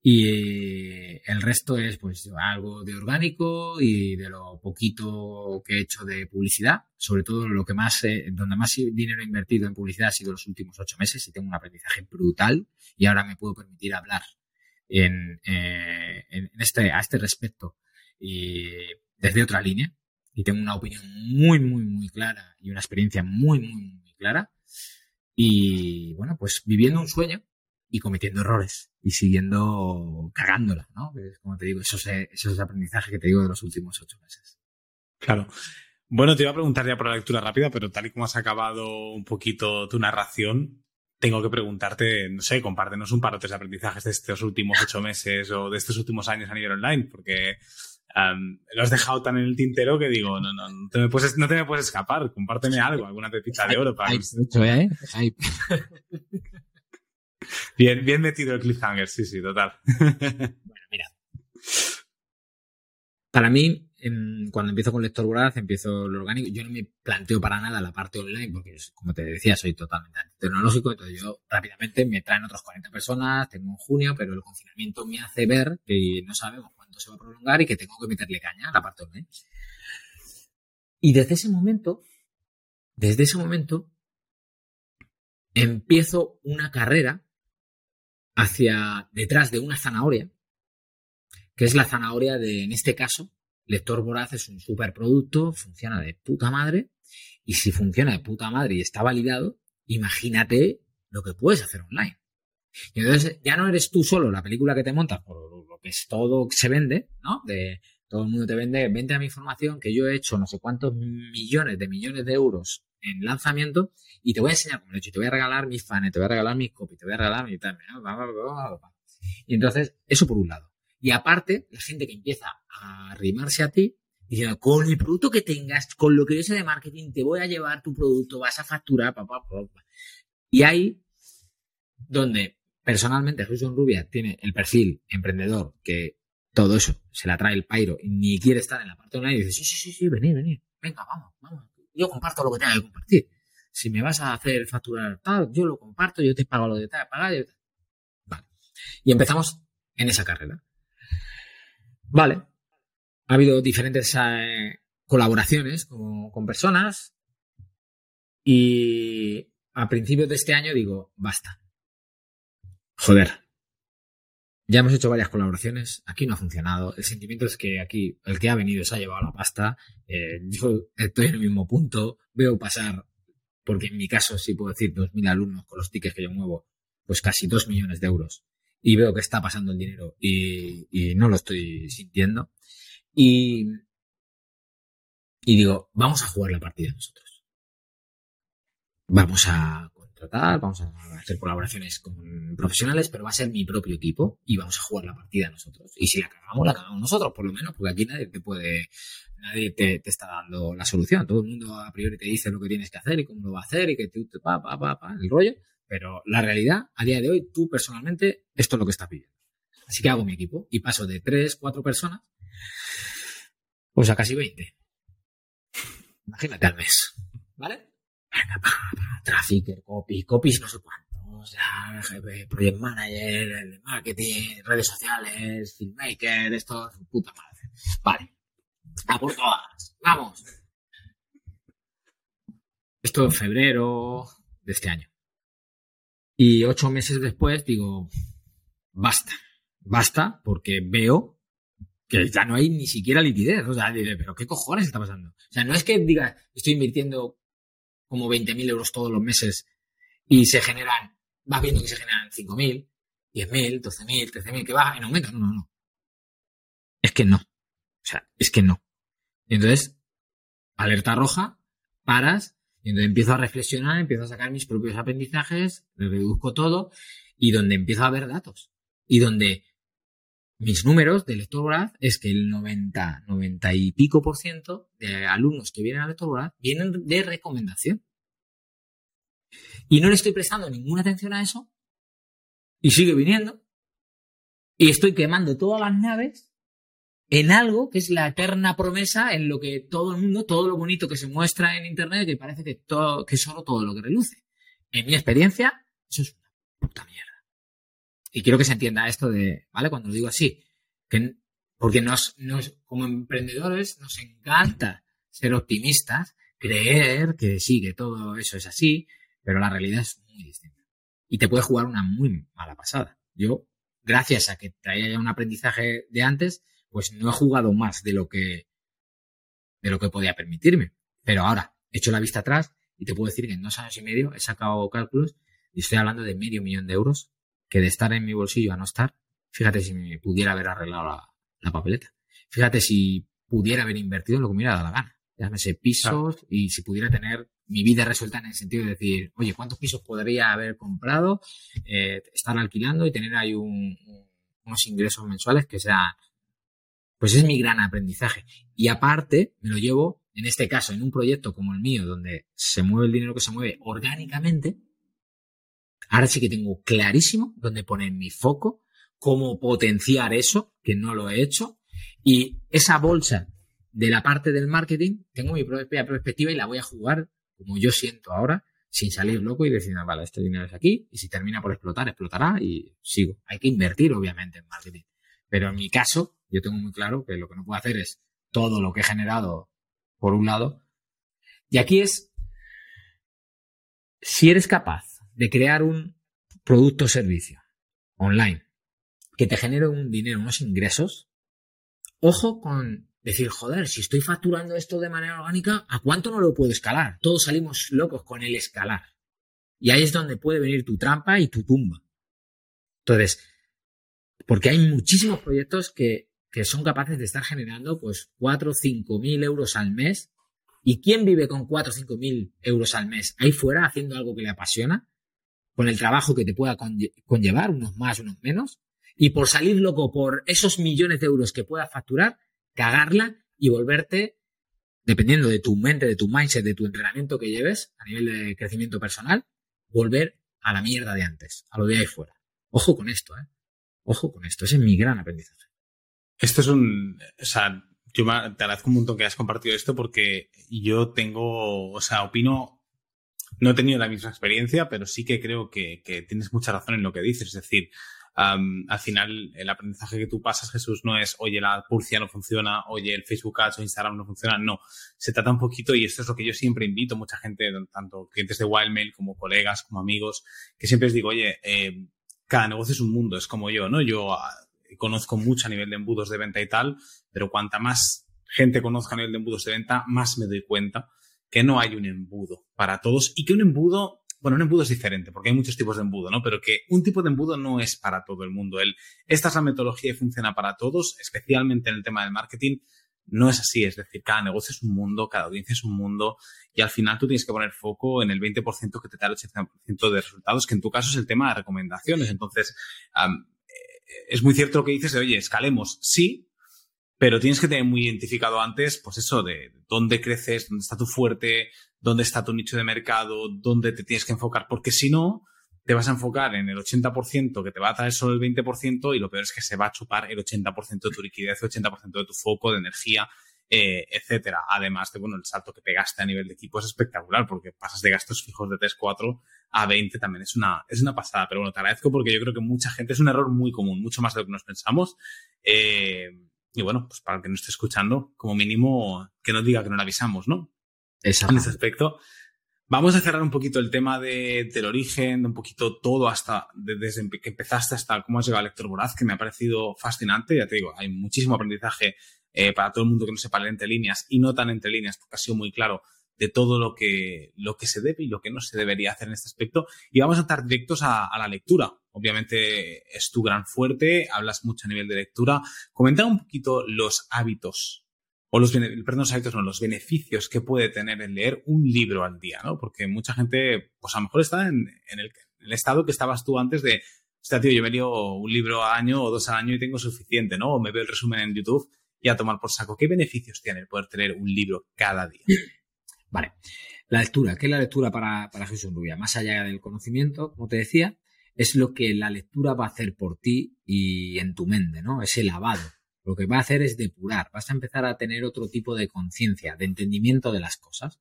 y el resto es pues algo de orgánico y de lo poquito que he hecho de publicidad, sobre todo lo que más, eh, donde más dinero he invertido en publicidad ha sido los últimos ocho meses y tengo un aprendizaje brutal y ahora me puedo permitir hablar en, eh, en este, a este respecto y desde otra línea y tengo una opinión muy, muy, muy clara y una experiencia muy, muy, muy clara y bueno, pues viviendo un sueño y cometiendo errores y siguiendo cagándola, ¿no? como te digo, eso es, eso es el aprendizaje que te digo de los últimos ocho meses. Claro. Bueno, te iba a preguntar ya por la lectura rápida, pero tal y como has acabado un poquito tu narración, tengo que preguntarte, no sé, compártenos un par de aprendizajes de estos últimos ocho meses o de estos últimos años a nivel online, porque lo has dejado tan en el tintero que digo, no, no, no te me puedes, no te me puedes escapar, compárteme algo, alguna pepita de oro para... ¿eh? Bien, bien metido el cliffhanger, sí, sí, total. Bueno, mira. Para mí, cuando empiezo con Lector Voraz, empiezo lo orgánico. Yo no me planteo para nada la parte online, porque, como te decía, soy totalmente tecnológico. Entonces, yo rápidamente me traen otros 40 personas, tengo en junio, pero el confinamiento me hace ver que no sabemos se va a prolongar y que tengo que meterle caña a la parte online. Y desde ese momento, desde ese momento, empiezo una carrera hacia detrás de una zanahoria, que es la zanahoria de, en este caso, Lector Voraz es un superproducto, funciona de puta madre, y si funciona de puta madre y está validado, imagínate lo que puedes hacer online. Y entonces ya no eres tú solo la película que te montas por que es todo que se vende, ¿no? De todo el mundo te vende, vente a mi información que yo he hecho no sé cuántos millones de millones de euros en lanzamiento y te voy a enseñar cómo lo he hecho. Te voy a regalar mis fans, te voy a regalar mis copies, te voy a regalar mi tal. Y entonces, eso por un lado. Y aparte, la gente que empieza a arrimarse a ti diciendo, con el producto que tengas, con lo que yo sé de marketing, te voy a llevar tu producto, vas a facturar, papá, papá. Y ahí, donde personalmente Jesús Rubia tiene el perfil emprendedor que todo eso se la trae el pairo y ni quiere estar en la parte online y dice, sí, sí, sí, sí, venid, venid, venga, vamos, vamos, yo comparto lo que tenga que compartir. Si me vas a hacer facturar tal, yo lo comparto, yo te pago lo de tal, pagar. Vale. Y empezamos en esa carrera. Vale. Ha habido diferentes eh, colaboraciones con, con personas y a principios de este año digo, basta. Joder, ya hemos hecho varias colaboraciones, aquí no ha funcionado. El sentimiento es que aquí el que ha venido se ha llevado la pasta. Eh, yo estoy en el mismo punto, veo pasar, porque en mi caso sí puedo decir 2.000 alumnos con los tickets que yo muevo, pues casi 2 millones de euros. Y veo que está pasando el dinero y, no lo estoy sintiendo. Y digo, vamos a jugar la partida nosotros. Vamos a vamos a hacer colaboraciones con profesionales, pero va a ser mi propio equipo y vamos a jugar la partida nosotros. Y si la cagamos, la cagamos nosotros, por lo menos, porque aquí nadie te puede, nadie te, está dando la solución. Todo el mundo a priori te dice lo que tienes que hacer y cómo lo va a hacer y que tú, pa, pa, pa, pa, el rollo. Pero la realidad, a día de hoy, tú personalmente, esto es lo que estás pidiendo. Así que hago mi equipo y paso de 3, 4 personas, pues a casi 20. Imagínate al mes. ¿Vale? Trafficker, copy, copies no sé cuántos, project manager, marketing, redes sociales, filmmaker, esto, puta madre. Vale. A por todas. Vamos. Esto en febrero de este año. Y ocho meses después digo, basta. Basta porque veo que ya no hay ni siquiera liquidez. O sea, pero ¿qué cojones está pasando? O sea, no es que diga, estoy invirtiendo como 20.000 euros todos los meses y se generan vas viendo que se generan 5.000, 10.000, 12.000, 13.000, que va en aumento. No, no, no. Es que no. O sea, es que no. Y entonces, alerta roja, paras, y entonces empiezo a reflexionar, empiezo a sacar mis propios aprendizajes, reduzco todo, y donde empiezo a ver datos. Y donde mis números de lector es que el 90, 90 y pico por ciento de alumnos que vienen a lector vienen de recomendación. Y no le estoy prestando ninguna atención a eso. Y sigue viniendo. Y estoy quemando todas las naves en algo que es la eterna promesa en lo que todo el mundo, todo lo bonito que se muestra en internet, que parece que, que es solo todo lo que reluce. En mi experiencia, eso es una puta mierda y quiero que se entienda esto de, ¿vale? Cuando lo digo así, que, porque nos, nos, como emprendedores nos encanta ser optimistas, creer que sí, que todo eso es así, pero la realidad es muy distinta. Y te puede jugar una muy mala pasada. Yo, gracias a que traía ya un aprendizaje de antes, pues no he jugado más de lo que, de lo que podía permitirme. Pero ahora, he hecho la vista atrás y te puedo decir que en dos años y medio he sacado cálculos y estoy hablando de medio millón de euros que de estar en mi bolsillo a no estar, fíjate si me pudiera haber arreglado la, papeleta. Fíjate si pudiera haber invertido en lo que me hubiera dado la gana. Llámese pisos y si pudiera tener mi vida resuelta en el sentido de decir, oye, ¿cuántos pisos podría haber comprado, eh, estar alquilando y tener ahí unos ingresos mensuales que sean... Pues es mi gran aprendizaje. Y aparte, me lo llevo, en este caso, en un proyecto como el mío, donde se mueve el dinero que se mueve orgánicamente, Ahora sí que tengo clarísimo dónde poner mi foco, cómo potenciar eso, que no lo he hecho. Y esa bolsa de la parte del marketing, tengo mi propia perspectiva y la voy a jugar como yo siento ahora, sin salir loco y decir, ah, vale, este dinero es aquí, y si termina por explotar, explotará y sigo. Hay que invertir, obviamente, en marketing. Pero en mi caso, yo tengo muy claro que lo que no puedo hacer es todo lo que he generado por un lado. Y aquí es, si eres capaz de crear un producto o servicio online que te genere un dinero, unos ingresos, ojo con decir, joder, si estoy facturando esto de manera orgánica, ¿a cuánto no lo puedo escalar? Todos salimos locos con el escalar. Y ahí es donde puede venir tu trampa y tu tumba. Entonces, porque hay muchísimos proyectos que, que son capaces de estar generando pues 4 o 5 mil euros al mes. ¿Y quién vive con 4 o 5 mil euros al mes ahí fuera haciendo algo que le apasiona? Con el trabajo que te pueda conllevar, unos más, unos menos, y por salir loco por esos millones de euros que puedas facturar, cagarla y volverte, dependiendo de tu mente, de tu mindset, de tu entrenamiento que lleves a nivel de crecimiento personal, volver a la mierda de antes, a lo de ahí fuera. Ojo con esto, ¿eh? Ojo con esto, ese es mi gran aprendizaje. Esto es un, o sea, yo te agradezco un montón que hayas compartido esto porque yo tengo, o sea, opino no he tenido la misma experiencia, pero sí que creo que, tienes mucha razón en lo que dices. Es decir, al final el aprendizaje que tú pasas, Jesús, no es, oye, la Pulsia no funciona, oye, el Facebook Ads o Instagram no funciona. No, se trata un poquito, y esto es lo que yo siempre invito a mucha gente, tanto clientes de Wildmail como colegas, como amigos, que siempre les digo, oye, eh, cada negocio es un mundo, es como yo, ¿no? Yo ah, conozco mucho a nivel de embudos de venta y tal, pero cuanta más gente conozca a nivel de embudos de venta, más me doy cuenta que no hay un embudo para todos y que un embudo, bueno, un embudo es diferente porque hay muchos tipos de embudo, ¿no? Pero que un tipo de embudo no es para todo el mundo. El, esta es la metodología y funciona para todos, especialmente en el tema del marketing. No es así, es decir, cada negocio es un mundo, cada audiencia es un mundo y al final tú tienes que poner foco en el 20% que te da el 80% de resultados, que en tu caso es el tema de recomendaciones. Entonces, eh, es muy cierto lo que dices de, oye, escalemos, sí, pero tienes que tener muy identificado antes, pues eso, de dónde creces, dónde está tu fuerte, dónde está tu nicho de mercado, dónde te tienes que enfocar, porque si no, te vas a enfocar en el 80% que te va a traer solo el 20% y lo peor es que se va a chupar el 80% de tu liquidez, el 80% de tu foco, de energía, eh, etcétera. Además de, bueno, el salto que pegaste a nivel de equipo es espectacular porque pasas de gastos fijos de 3, 4 a 20 también es una, es una pasada. Pero bueno, te agradezco porque yo creo que mucha gente es un error muy común, mucho más de lo que nos pensamos. Eh, y bueno, pues para el que no esté escuchando, como mínimo que no diga que no le avisamos, ¿no? Exacto. En ese aspecto. Vamos a cerrar un poquito el tema de, del origen, de un poquito todo hasta desde que empezaste hasta cómo has llegado a Lector Voraz, que me ha parecido fascinante. Ya te digo, hay muchísimo aprendizaje eh, para todo el mundo que no sepa leer entre líneas y no tan entre líneas, porque ha sido muy claro de todo lo que, lo que se debe y lo que no se debería hacer en este aspecto. Y vamos a estar directos a, la lectura. Obviamente es tu gran fuerte, hablas mucho a nivel de lectura. Comenta un poquito los hábitos o los, perdón, los hábitos, no, los beneficios que puede tener el leer un libro al día, ¿no? Porque mucha gente, pues a lo mejor está en, el, estado que estabas tú antes de, sea, tío, yo me leo un libro al año o dos al año y tengo suficiente, ¿no? O me veo el resumen en YouTube y a tomar por saco. ¿Qué beneficios tiene el poder tener un libro cada día? Vale. La lectura. ¿Qué es la lectura para, para Jesús Rubia? Más allá del conocimiento, como te decía, es lo que la lectura va a hacer por ti y en tu mente, ¿no? Ese lavado lo que va a hacer es depurar, vas a empezar a tener otro tipo de conciencia, de entendimiento de las cosas.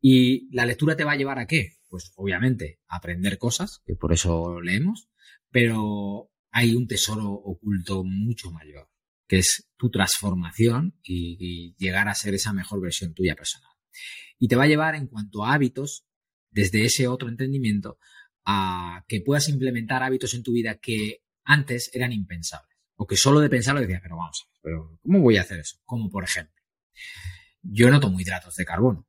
Y la lectura te va a llevar a qué? Pues obviamente a aprender cosas, que por eso leemos, pero hay un tesoro oculto mucho mayor, que es tu transformación y, llegar a ser esa mejor versión tuya personal. Y te va a llevar en cuanto a hábitos, desde ese otro entendimiento, a que puedas implementar hábitos en tu vida que antes eran impensables o que solo de pensarlo decía, pero vamos, pero ¿cómo voy a hacer eso? Como por ejemplo, yo no tomo hidratos de carbono.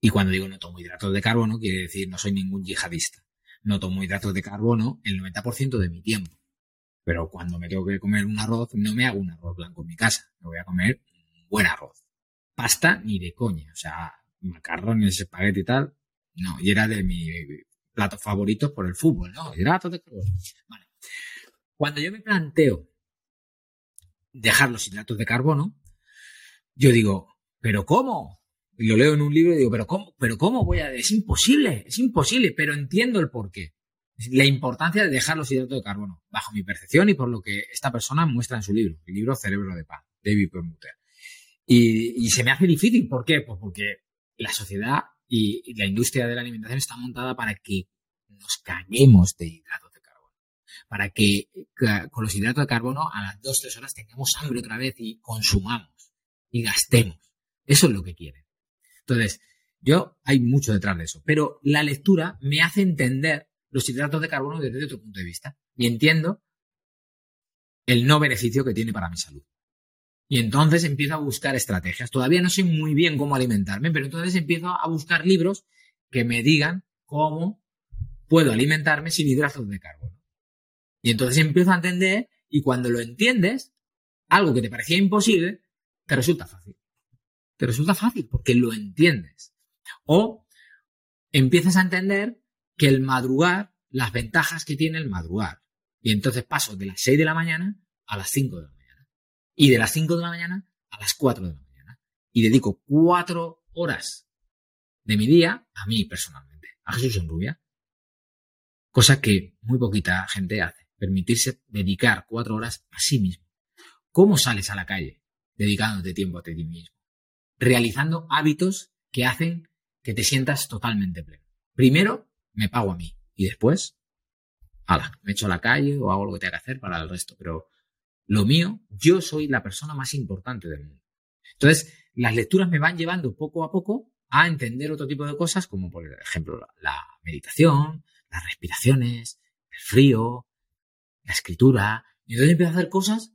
Y cuando digo no tomo hidratos de carbono, quiere decir no soy ningún yihadista. No tomo hidratos de carbono el 90% de mi tiempo. Pero cuando me tengo que comer un arroz, no me hago un arroz blanco en mi casa. Me voy a comer un buen arroz. Pasta ni de coña. O sea, macarrones, espagueti y tal. No, y era de mi plato favorito por el fútbol, ¿no? Hidratos de carbono. Vale. Cuando yo me planteo dejar los hidratos de carbono, yo digo, ¿pero cómo? Y lo leo en un libro y digo, ¿pero cómo? ¿Pero cómo voy a.? Es imposible, es imposible, pero entiendo el porqué. La importancia de dejar los hidratos de carbono, bajo mi percepción y por lo que esta persona muestra en su libro, el libro Cerebro de Pan, David Permuter. Y, se me hace difícil, ¿por qué? Pues porque la sociedad y la industria de la alimentación está montada para que nos caguemos de hidratos para que con los hidratos de carbono a las 2-3 horas tengamos hambre otra vez y consumamos y gastemos. Eso es lo que quieren. Entonces, yo hay mucho detrás de eso, pero la lectura me hace entender los hidratos de carbono desde otro punto de vista y entiendo el no beneficio que tiene para mi salud. Y entonces empiezo a buscar estrategias. Todavía no sé muy bien cómo alimentarme, pero entonces empiezo a buscar libros que me digan cómo puedo alimentarme sin hidratos de carbono. Y entonces empiezo a entender y cuando lo entiendes, algo que te parecía imposible, te resulta fácil. Te resulta fácil porque lo entiendes. O empiezas a entender que el madrugar, las ventajas que tiene el madrugar. Y entonces paso de las 6 de la mañana a las 5 de la mañana. Y de las 5 de la mañana a las 4 de la mañana. Y dedico 4 horas de mi día a mí personalmente, a Jesús en Rubia. Cosa que muy poquita gente hace permitirse dedicar cuatro horas a sí mismo. ¿Cómo sales a la calle dedicándote tiempo a ti mismo? Realizando hábitos que hacen que te sientas totalmente pleno. Primero, me pago a mí y después, ala, me echo a la calle o hago lo que tenga que hacer para el resto. Pero lo mío, yo soy la persona más importante del mundo. Entonces, las lecturas me van llevando poco a poco a entender otro tipo de cosas, como por ejemplo la meditación, las respiraciones, el frío, la escritura. Y entonces empiezo a hacer cosas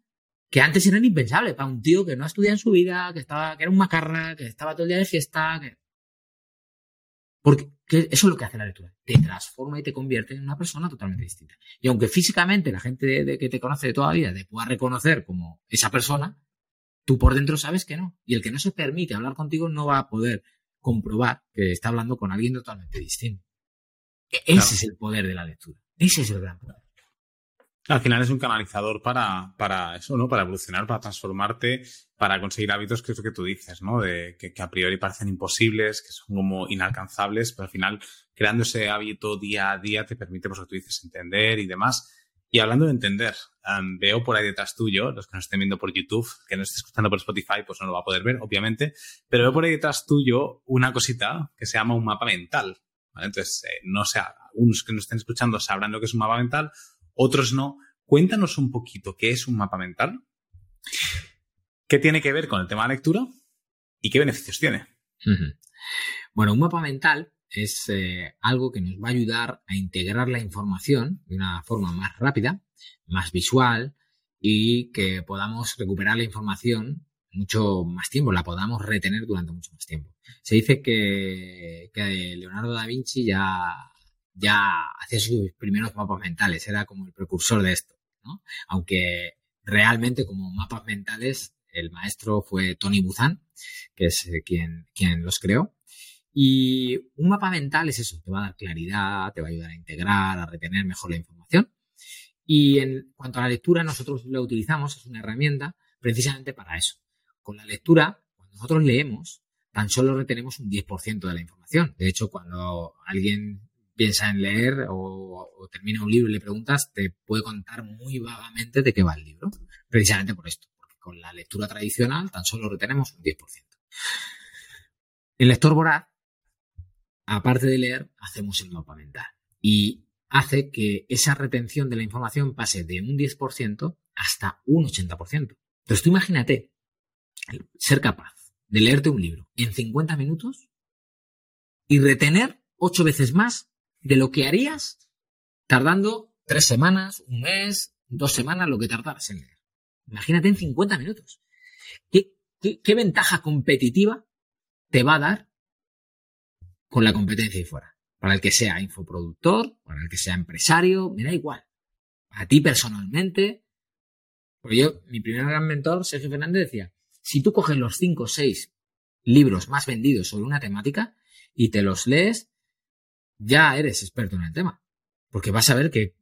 que antes eran impensables para un tío que no ha en su vida, que estaba, que era un macarra, que estaba todo el día de fiesta. Porque eso es lo que hace la lectura. Te transforma y te convierte en una persona totalmente distinta. Y aunque físicamente la gente de, que te conoce de toda la vida te pueda reconocer como esa persona, tú por dentro sabes que no. Y el que no se permite hablar contigo no va a poder comprobar que está hablando con alguien totalmente distinto. E-, ese es el poder de la lectura. Ese es el gran poder. Al final es un canalizador para, para eso, ¿no? Para evolucionar, para transformarte, para conseguir hábitos que es lo que tú dices, ¿no? De que, a priori parecen imposibles, que son como inalcanzables, pero al final creando ese hábito día a día te permite, pues lo que tú dices, entender y demás. Y hablando de entender, veo por ahí detrás tuyo, los que nos estén viendo por YouTube, que no esté escuchando por Spotify, pues no lo va a poder ver, obviamente, pero veo por ahí detrás tuyo una cosita que se llama un mapa mental. Entonces, eh, no sé, algunos que nos estén escuchando sabrán lo que es un mapa mental, otros no. Cuéntanos un poquito qué es un mapa mental, qué tiene que ver con el tema de lectura y qué beneficios tiene. Bueno, un mapa mental es eh, algo que nos va a ayudar a integrar la información de una forma más rápida, más visual y que podamos recuperar la información mucho más tiempo, la podamos retener durante mucho más tiempo. Se dice que Leonardo da Vinci ya, ya hacía sus primeros mapas mentales, era como el precursor de esto, ¿no? Aunque realmente como mapas mentales el maestro fue Tony Buzan, que es eh, quien, quien los creó. Y un mapa mental es eso, te va a dar claridad, te va a ayudar a integrar, a retener mejor la información. Y en cuanto a la lectura, nosotros lo utilizamos, es una herramienta precisamente para eso. Con la lectura, cuando nosotros leemos, tan solo retenemos un 10% de la información. De hecho, cuando alguien piensa en leer o, termina un libro y le preguntas, te puede contar muy vagamente de qué va el libro. Precisamente por esto con la lectura tradicional tan solo retenemos un 10%. El lector voraz, aparte de leer, hacemos el mapa mental y hace que esa retención de la información pase de un 10% hasta un 80%. Entonces tú imagínate ser capaz de leerte un libro en 50 minutos y retener 8 veces más de lo que harías tardando 3 semanas, un mes, dos semanas, lo que tardaras en leer. Imagínate en 50 minutos. ¿Qué, ventaja competitiva te va a dar con la competencia ahí fuera? Para el que sea infoproductor, para el que sea empresario, me da igual. A ti personalmente. Porque yo, mi primer gran mentor, Sergio Fernández, decía, si tú coges los 5 o 6 libros más vendidos sobre una temática y te los lees, ya eres experto en el tema. Porque vas a ver que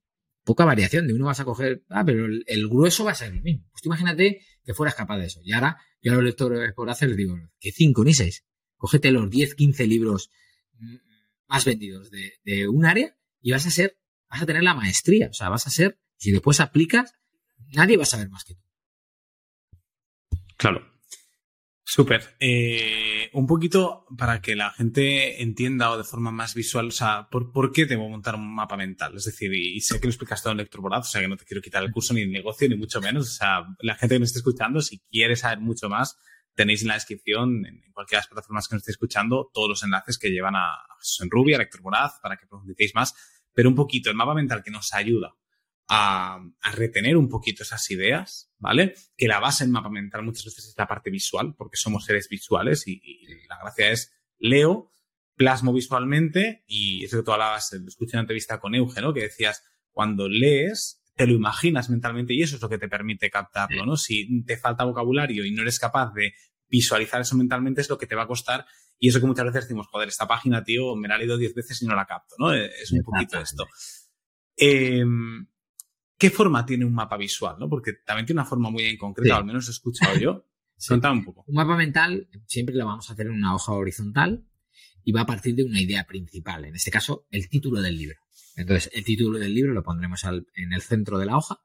poca variación. De uno vas a coger, ah, pero el, grueso va a ser el mismo. Pues imagínate que fueras capaz de eso. Y ahora, yo a los lectores por hacer les digo, que cinco ni seis. Cógete los 10, 15 libros más vendidos de, un área y vas a ser, vas a tener la maestría. O sea, vas a ser, si después aplicas, nadie va a saber más que tú. Claro. Súper. Eh, un poquito para que la gente entienda o de forma más visual, o sea, ¿por, ¿por qué debo montar un mapa mental? Es decir, y, sé que lo explicas todo en Lector o sea, que no te quiero quitar el curso ni el negocio, ni mucho menos. O sea, la gente que me esté escuchando, si quiere saber mucho más, tenéis en la descripción, en, cualquiera de las plataformas que nos esté escuchando, todos los enlaces que llevan a, en Ruby, a Lector para que profundicéis más. Pero un poquito, el mapa mental que nos ayuda a, retener un poquito esas ideas, ¿vale? Que la base en mapa mental muchas veces es la parte visual, porque somos seres visuales y, la gracia es leo, plasmo visualmente y eso que tú hablabas, lo escuché una entrevista con Euge, ¿no? Que decías, cuando lees, te lo imaginas mentalmente y eso es lo que te permite captarlo, ¿no? Si te falta vocabulario y no eres capaz de visualizar eso mentalmente es lo que te va a costar y eso que muchas veces decimos, joder, esta página, tío, me la he leído diez veces y no la capto, ¿no? Es un poquito esto. Eh, ¿Qué forma tiene un mapa visual? ¿no? Porque también tiene una forma muy en concreta, al menos he escuchado yo. Cuéntame un poco. Un mapa mental siempre lo vamos a hacer en una hoja horizontal y va a partir de una idea principal, en este caso, el título del libro. Entonces, el título del libro lo pondremos en el centro de la hoja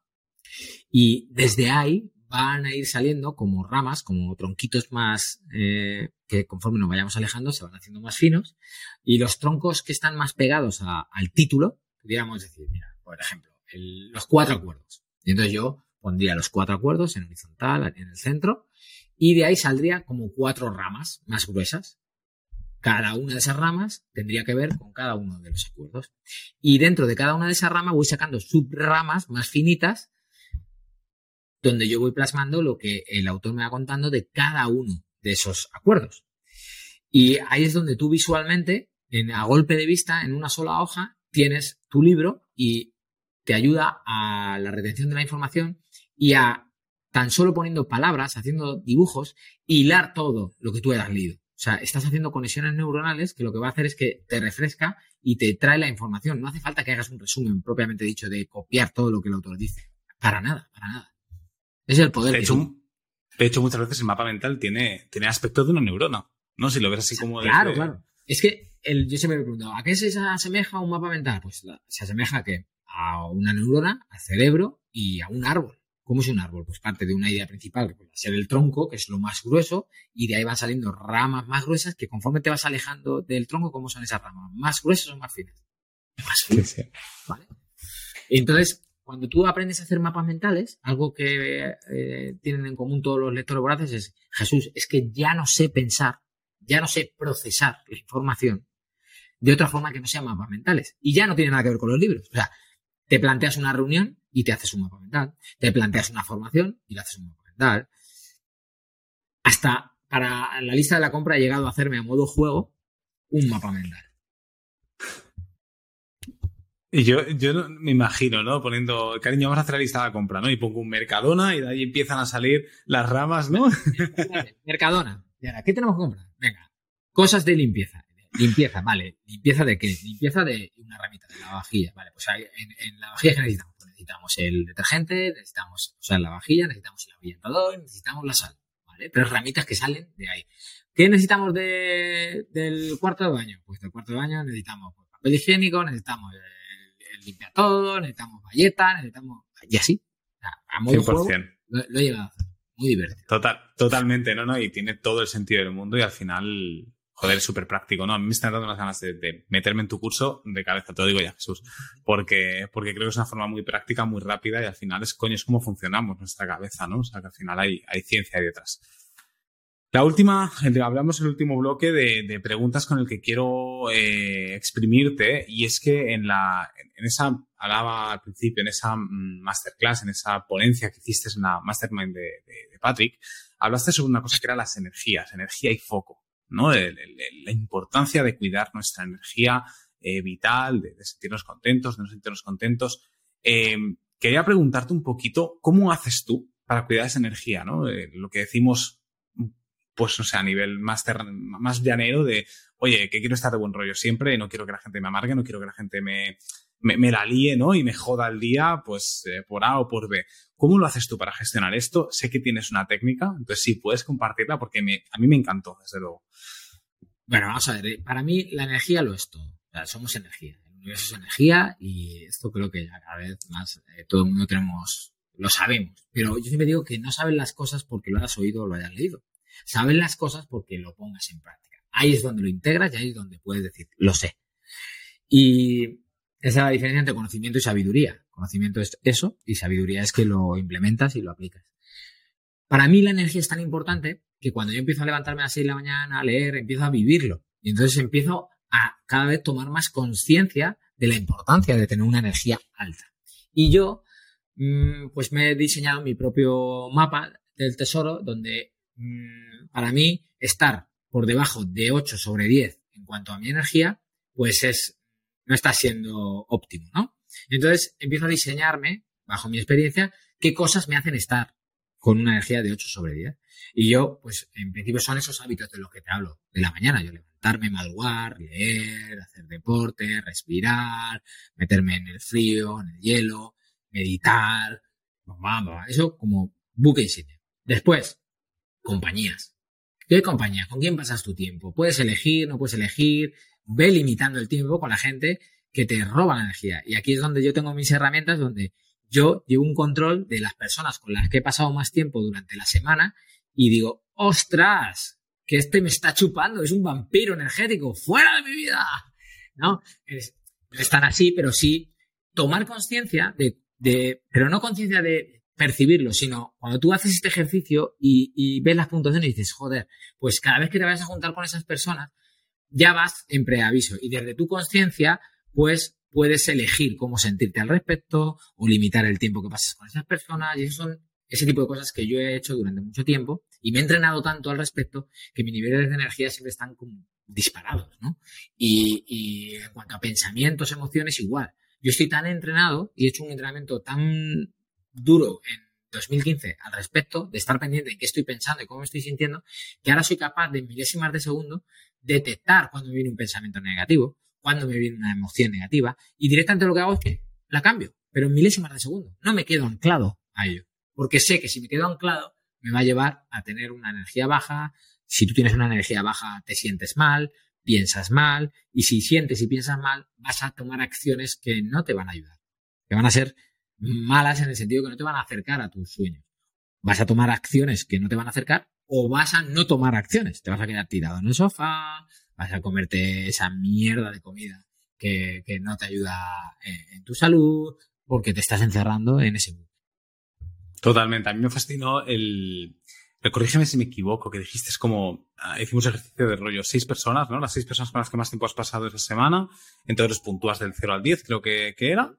y desde ahí van a ir saliendo como ramas, como tronquitos más eh, que conforme nos vayamos alejando se van haciendo más finos y los troncos que están más pegados al título, pudiéramos decir, mira, por ejemplo, los cuatro acuerdos. Y entonces yo pondría los cuatro acuerdos en horizontal, en el centro, y de ahí saldría como cuatro ramas más gruesas. Cada una de esas ramas tendría que ver con cada uno de los acuerdos. Y dentro de cada una de esas ramas voy sacando subramas más finitas, donde yo voy plasmando lo que el autor me va contando de cada uno de esos acuerdos. Y ahí es donde tú visualmente, en, a golpe de vista, en una sola hoja, tienes tu libro y te ayuda a la retención de la información y a tan solo poniendo palabras, haciendo dibujos, hilar todo lo que tú hayas leído. O sea, estás haciendo conexiones neuronales que lo que va a hacer es que te refresca y te trae la información. No hace falta que hagas un resumen propiamente dicho de copiar todo lo que el autor dice. Para nada, para nada. Es el poder. De hecho, de hecho muchas veces el mapa mental tiene, tiene aspecto de una neurona. ¿No? Si lo ves así como. Claro, claro. Es que el, yo siempre me he preguntado, ¿a qué se asemeja un mapa mental? Pues se asemeja a que a una neurona, al cerebro y a un árbol. ¿Cómo es un árbol? Pues parte de una idea principal, que puede ser el tronco, que es lo más grueso, y de ahí van saliendo ramas más gruesas que conforme te vas alejando del tronco, ¿cómo son esas ramas? ¿Más gruesas o más finas? Más finas. ¿Vale? Entonces, cuando tú aprendes a hacer mapas mentales, algo que eh, tienen en común todos los lectores voraces es, Jesús, es que ya no sé pensar, ya no sé procesar la información de otra forma que no sea mapas mentales. Y ya no tiene nada que ver con los libros. O sea, te planteas una reunión y te haces un mapa mental. Te planteas una formación y le haces un mapa mental. hasta para la lista de la compra he llegado a hacerme a modo juego un mapa mental. Y yo, yo me imagino, ¿no? Poniendo, cariño, vamos a hacer la lista de la compra, ¿no? Y pongo un Mercadona y de ahí empiezan a salir las ramas, ¿no? Mercadona. Y ahora, ¿qué tenemos que comprar? Venga, cosas de limpieza. Limpieza, vale. ¿Limpieza de qué? Limpieza de una ramita de la vajilla. Vale, pues en, la vajilla que necesitamos. Pues necesitamos el detergente, necesitamos, o sea, la vajilla, necesitamos el ahuyentador, necesitamos la sal. ¿Vale? Tres ramitas que salen de ahí. ¿Qué necesitamos de, del cuarto de baño? Pues del cuarto de baño necesitamos pues, papel higiénico, necesitamos el, limpia todo, necesitamos galletas, necesitamos. Y así. A modo 100%. Juego, lo, lo, he llegado a hacer. Muy divertido. Total, totalmente, ¿no? ¿no? Y tiene todo el sentido del mundo y al final joder, súper práctico, ¿no? A mí me están dando unas ganas de, meterme en tu curso de cabeza, te lo digo ya, Jesús, porque, porque creo que es una forma muy práctica, muy rápida y al final es, coño, es como funcionamos nuestra cabeza, ¿no? O sea, que al final hay, hay ciencia ahí detrás. La última, hablamos el último bloque de, preguntas con el que quiero eh, exprimirte y es que en, la, en esa, hablaba al principio, en esa mm, masterclass, en esa ponencia que hiciste en la mastermind de, de Patrick, hablaste sobre una cosa que era las energías, energía y foco. La importancia de cuidar nuestra energía eh, vital, de, sentirnos contentos, de no sentirnos contentos. Eh, quería preguntarte un poquito, ¿cómo haces tú para cuidar esa energía? ¿no? Eh, lo que decimos, pues, no sé, a nivel más, más llanero de, oye, que quiero estar de buen rollo siempre, no quiero que la gente me amargue, no quiero que la gente me, me, la líe, ¿no? Y me joda el día, pues, por A o por B. ¿Cómo lo haces tú para gestionar esto? Sé que tienes una técnica, entonces sí, puedes compartirla porque me, a mí me encantó, desde luego. Bueno, vamos a ver, eh, para mí la energía lo es todo. Somos energía. El universo es energía y esto creo que cada vez más eh, todo el mundo tenemos, lo sabemos. Pero yo siempre digo que no saben las cosas porque lo hayas oído o lo hayas leído. Saben las cosas porque lo pongas en práctica. Ahí es donde lo integras y ahí es donde puedes decir, lo sé. Y esa es la diferencia entre conocimiento y sabiduría. Conocimiento es eso y sabiduría es que lo implementas y lo aplicas. Para mí la energía es tan importante que cuando yo empiezo a levantarme a las 6 de la mañana a leer, empiezo a vivirlo. Y entonces empiezo a cada vez tomar más conciencia de la importancia de tener una energía alta. Y yo, mm, pues me he diseñado mi propio mapa del tesoro donde mm, para mí estar por debajo de 8 sobre 10 en cuanto a mi energía, pues es, no está siendo óptimo, ¿no? entonces empiezo a diseñarme, bajo mi experiencia, qué cosas me hacen estar con una energía de 8 sobre 10. Y yo, pues en principio son esos hábitos de los que te hablo de la mañana. Yo levantarme, madrugar, leer, hacer deporte, respirar, meterme en el frío, en el hielo, meditar. Eso como buque insignia. Después, compañías. ¿Qué compañía? ¿Con quién pasas tu tiempo? ¿Puedes elegir? ¿No puedes elegir? Ve limitando el tiempo con la gente que te roba la energía. Y aquí es donde yo tengo mis herramientas, donde yo llevo un control de las personas con las que he pasado más tiempo durante la semana y digo, ostras, que este me está chupando, es un vampiro energético, fuera de mi vida. ¿No? están así, pero sí tomar conciencia de, de, pero no conciencia de percibirlo, sino cuando tú haces este ejercicio y, y ves las puntuaciones y dices, joder, pues cada vez que te vayas a juntar con esas personas, ya vas en preaviso y desde tu conciencia pues puedes elegir cómo sentirte al respecto o limitar el tiempo que pasas con esas personas y eso son ese tipo de cosas que yo he hecho durante mucho tiempo y me he entrenado tanto al respecto que mis niveles de energía siempre están como disparados, ¿no? Y, en cuanto a pensamientos, emociones, igual. Yo estoy tan entrenado y he hecho un entrenamiento tan duro en 2015 al respecto, de estar pendiente de qué estoy pensando y cómo me estoy sintiendo, que ahora soy capaz de milésimas de segundo detectar cuando me viene un pensamiento negativo, cuando me viene una emoción negativa y directamente lo que hago es que la cambio, pero en milésimas de segundo. No me quedo anclado a ello, porque sé que si me quedo anclado me va a llevar a tener una energía baja. Si tú tienes una energía baja, te sientes mal, piensas mal, y si sientes y piensas mal, vas a tomar acciones que no te van a ayudar, que van a ser malas en el sentido que no te van a acercar a tus sueños. Vas a tomar acciones que no te van a acercar o vas a no tomar acciones. Te vas a quedar tirado en el sofá, vas a comerte esa mierda de comida que, no te ayuda en, tu salud, porque te estás encerrando en ese mundo. Totalmente. A mí me fascinó el. Corrígeme si me equivoco, que dijiste es como. Ah, hicimos ejercicio de rollo seis personas, ¿no? Las seis personas con las que más tiempo has pasado esa semana. Entonces puntúas del 0 al 10, creo que, era.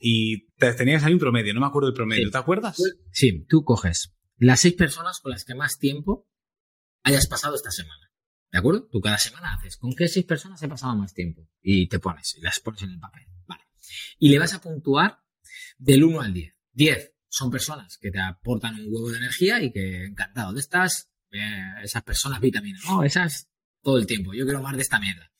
Y te, tenías ahí un promedio, no me acuerdo del promedio, ¿te acuerdas? Sí, tú coges las seis personas con las que más tiempo hayas pasado esta semana. ¿De acuerdo? Tú cada semana haces, ¿con qué seis personas he pasado más tiempo? Y te pones, y las pones en el papel. Vale. Y le vas a puntuar del 1 al 10. 10 son personas que te aportan un huevo de energía y que encantado de estas, eh, esas personas vitaminas. No, esas todo el tiempo. Yo quiero más de esta mierda.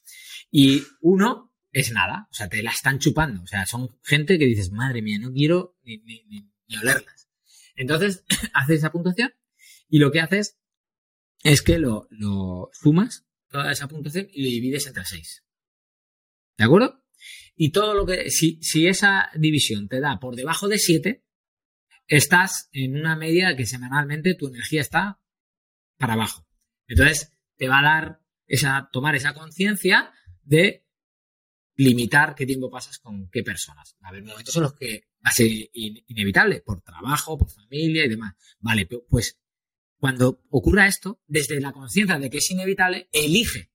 Y uno es nada, o sea, te la están chupando. O sea, son gente que dices, madre mía, no quiero ni, ni, ni, olerlas. Entonces, haces esa puntuación y lo que haces es que lo, lo sumas, toda esa puntuación, y lo divides entre 6. ¿De acuerdo? Y todo lo que, si, si esa división te da por debajo de 7, estás en una media que semanalmente tu energía está para abajo. Entonces, te va a dar esa, tomar esa conciencia de limitar qué tiempo pasas con qué personas. A haber momentos en los que va a ser inevitable, por trabajo, por familia y demás. Vale, pues cuando ocurra esto, desde la conciencia de que es inevitable, elige.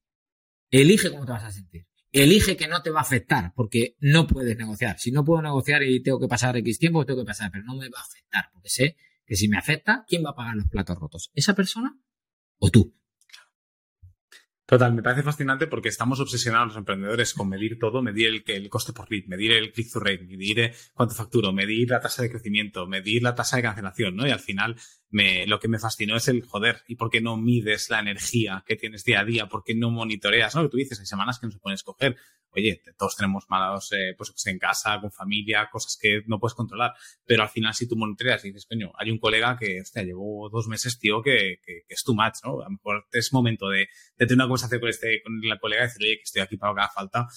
Elige cómo te vas a sentir. Elige que no te va a afectar, porque no puedes negociar. Si no puedo negociar y tengo que pasar X tiempo, tengo que pasar, pero no me va a afectar, porque sé que si me afecta, ¿quién va a pagar los platos rotos? ¿Esa persona o tú? Total, me parece fascinante porque estamos obsesionados los emprendedores con medir todo, medir el, el coste por lead, medir el click-through rate, medir eh, cuánto facturo, medir la tasa de crecimiento, medir la tasa de cancelación, ¿no? Y al final me, lo que me fascinó es el joder, ¿y por qué no mides la energía que tienes día a día? ¿Por qué no monitoreas? ¿no? Que tú dices, hay semanas que no se pueden escoger. Oye, todos tenemos malos, eh, pues en casa, con familia, cosas que no puedes controlar. Pero al final, si tú monitoreas y dices, coño, hay un colega que, hostia, llevo dos meses, tío, que, que, es too much, ¿no? A lo mejor es momento de, de tener una conversación con este, con la colega y decir, oye, que estoy aquí para lo que haga falta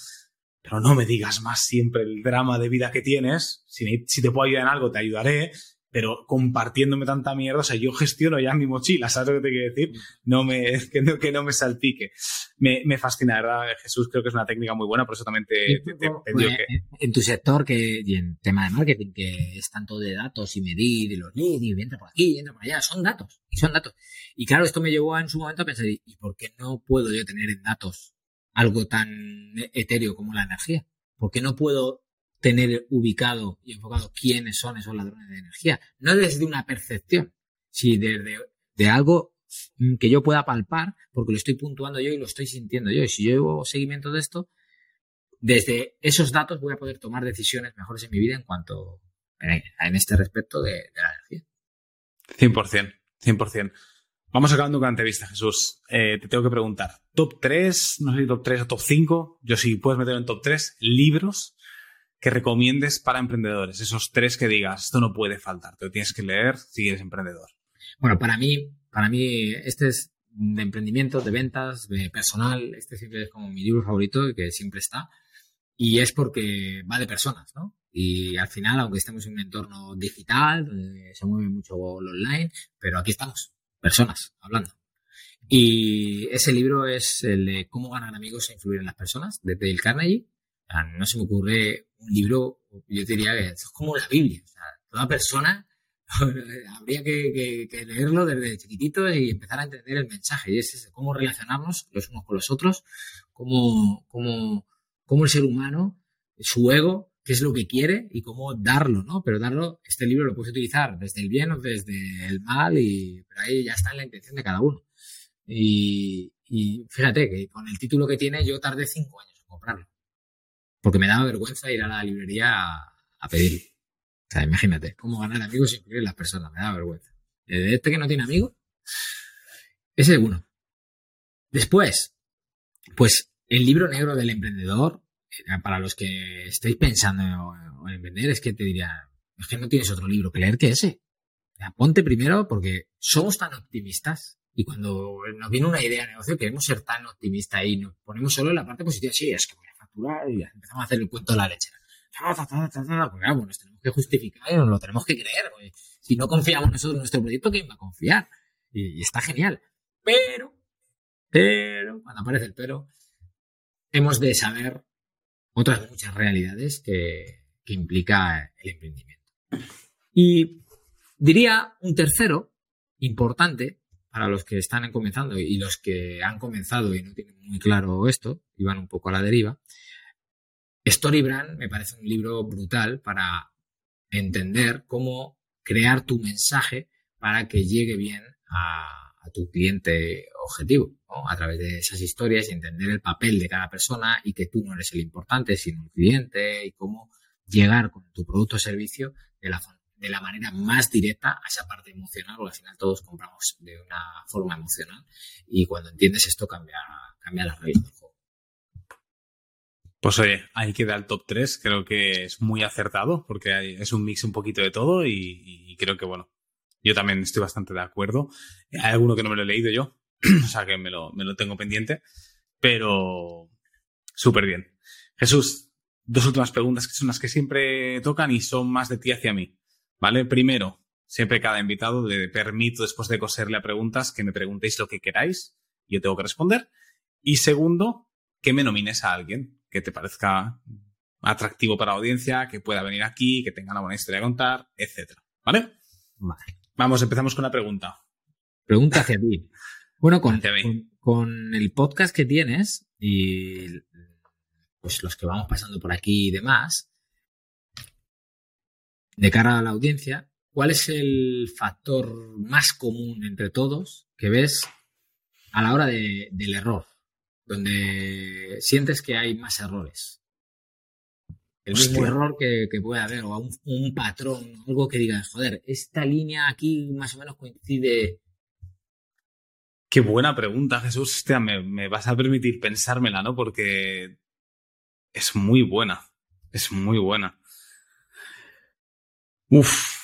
pero no me digas más siempre el drama de vida que tienes. Si, si, te puedo ayudar en algo, te ayudaré, pero compartiéndome tanta mierda, o sea, yo gestiono ya mi mochila, ¿sabes lo que te quiero decir? No me, que no, que no me salpique. Me, me fascina, ¿verdad? Jesús, creo que es una técnica muy buena, por eso también te, te, digo que... En tu sector, que, y en tema de marketing, que es tanto de datos y medir, y los leads, y entra por aquí, y entra por allá, son datos, y son datos. Y claro, esto me llevó en su momento a pensar, ¿y por qué no puedo yo tener en datos algo tan etéreo como la energía? ¿Por qué no puedo tener ubicado y enfocado quiénes son esos ladrones de energía. No desde una percepción, sino desde de algo que yo pueda palpar, porque lo estoy puntuando yo y lo estoy sintiendo yo. Y si yo llevo seguimiento de esto, desde esos datos voy a poder tomar decisiones mejores en mi vida en cuanto en este respecto de, la energía. 100%, 100%. Vamos acabando con la entrevista, Jesús. Eh, te tengo que preguntar, top 3, no sé si top 3 o top 5, yo sí puedes meter en top 3, libros que recomiendes para emprendedores? Esos tres que digas, esto no puede faltar, te lo tienes que leer si eres emprendedor. Bueno, para mí, para mí, este es de emprendimiento, de ventas, de personal, este siempre es como mi libro favorito y que siempre está. Y es porque va de personas, ¿no? Y al final, aunque estemos en un entorno digital, se mueve mucho lo online, pero aquí estamos, personas, hablando. Y ese libro es el de Cómo ganar amigos e influir en las personas, de Dale Carnegie no se me ocurre un libro, yo diría que es como la Biblia. O sea, toda persona habría que, leerlo desde chiquitito y empezar a entender el mensaje. Y es cómo relacionarnos los unos con los otros, cómo, cómo, cómo el ser humano, su ego, qué es lo que quiere y cómo darlo, ¿no? Pero darlo, este libro lo puedes utilizar desde el bien o desde el mal, y, pero ahí ya está en la intención de cada uno. Y fíjate que con el título que tiene yo tardé cinco años en comprarlo porque me daba vergüenza ir a la librería a, pedir. O sea, imagínate, cómo ganar amigos sin incluir las personas, me daba vergüenza. De este que no tiene amigos, ese es uno. Después, pues el libro negro del emprendedor, eh, para los que estéis pensando en emprender, es que te diría, es que no tienes otro libro que leer que ese. ponte primero porque somos tan optimistas y cuando nos viene una idea de negocio queremos ser tan optimistas y nos ponemos solo en la parte positiva. Sí, es que voy a y empezamos a hacer el cuento de la leche. Porque nos tenemos que justificar y nos lo tenemos que creer. Si no confiamos nosotros en nuestro proyecto, ¿quién va a confiar? Y, está genial. Pero, pero, cuando aparece el pero, hemos de saber otras muchas realidades que, que implica el emprendimiento. Y diría un tercero importante para los que están comenzando y los que han comenzado y no tienen muy claro esto y van un poco a la deriva. Storybrand me parece un libro brutal para entender cómo crear tu mensaje para que llegue bien a, tu cliente objetivo, a través de esas historias y entender el papel de cada persona y que tú no eres el importante, sino el cliente y cómo llegar con tu producto o servicio de la, de la manera más directa a esa parte emocional, porque al final todos compramos de una forma emocional y cuando entiendes esto cambia, cambia las reglas del juego. Pues oye, ahí queda el top 3, creo que es muy acertado porque es un mix un poquito de todo y creo que bueno, yo también estoy bastante de acuerdo. Hay alguno que no me lo he leído yo, o sea que me lo, me lo tengo pendiente, pero súper bien. Jesús, dos últimas preguntas que son las que siempre tocan y son más de ti hacia mí. ¿Vale? Primero, siempre cada invitado le permito, después de coserle a preguntas, que me preguntéis lo que queráis yo tengo que responder. Y segundo, que me nomines a alguien que te parezca atractivo para la audiencia, que pueda venir aquí, que tenga una buena historia a contar, etcétera. ¿Vale? Vale. Vamos, empezamos con la pregunta. Pregunta hacia ti. Bueno, con, con, el podcast que tienes y pues los que vamos pasando por aquí y demás, de cara a la audiencia, ¿cuál es el factor más común entre todos que ves a la hora del error? Donde sientes que hay más errores el mismo error que, puede haber, o un, patrón, algo que digas, joder, esta línea aquí más o menos coincide. Qué buena pregunta, Jesús. Hostia, me, vas a permitir pensármela, ¿no? Porque es muy buena. Es muy buena. Uf.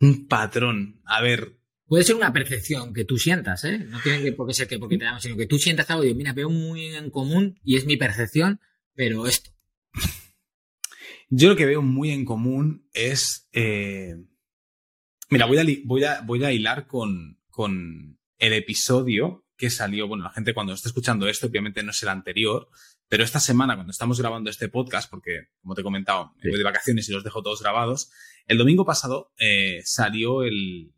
Un patrón. A ver. Puede ser una percepción que tú sientas, ¿eh? No tiene que por qué ser que porque te damos, sino que tú sientas algo y mira, veo muy en común y es mi percepción, pero esto. Yo lo que veo muy en común es. Eh, mira, voy a, voy a, voy a hilar con, con el episodio que salió. Bueno, la gente cuando está escuchando esto, obviamente no es el anterior, pero esta semana, cuando estamos grabando este podcast, porque, como te he comentado, me voy de vacaciones y los dejo todos grabados, el domingo pasado eh, salió el,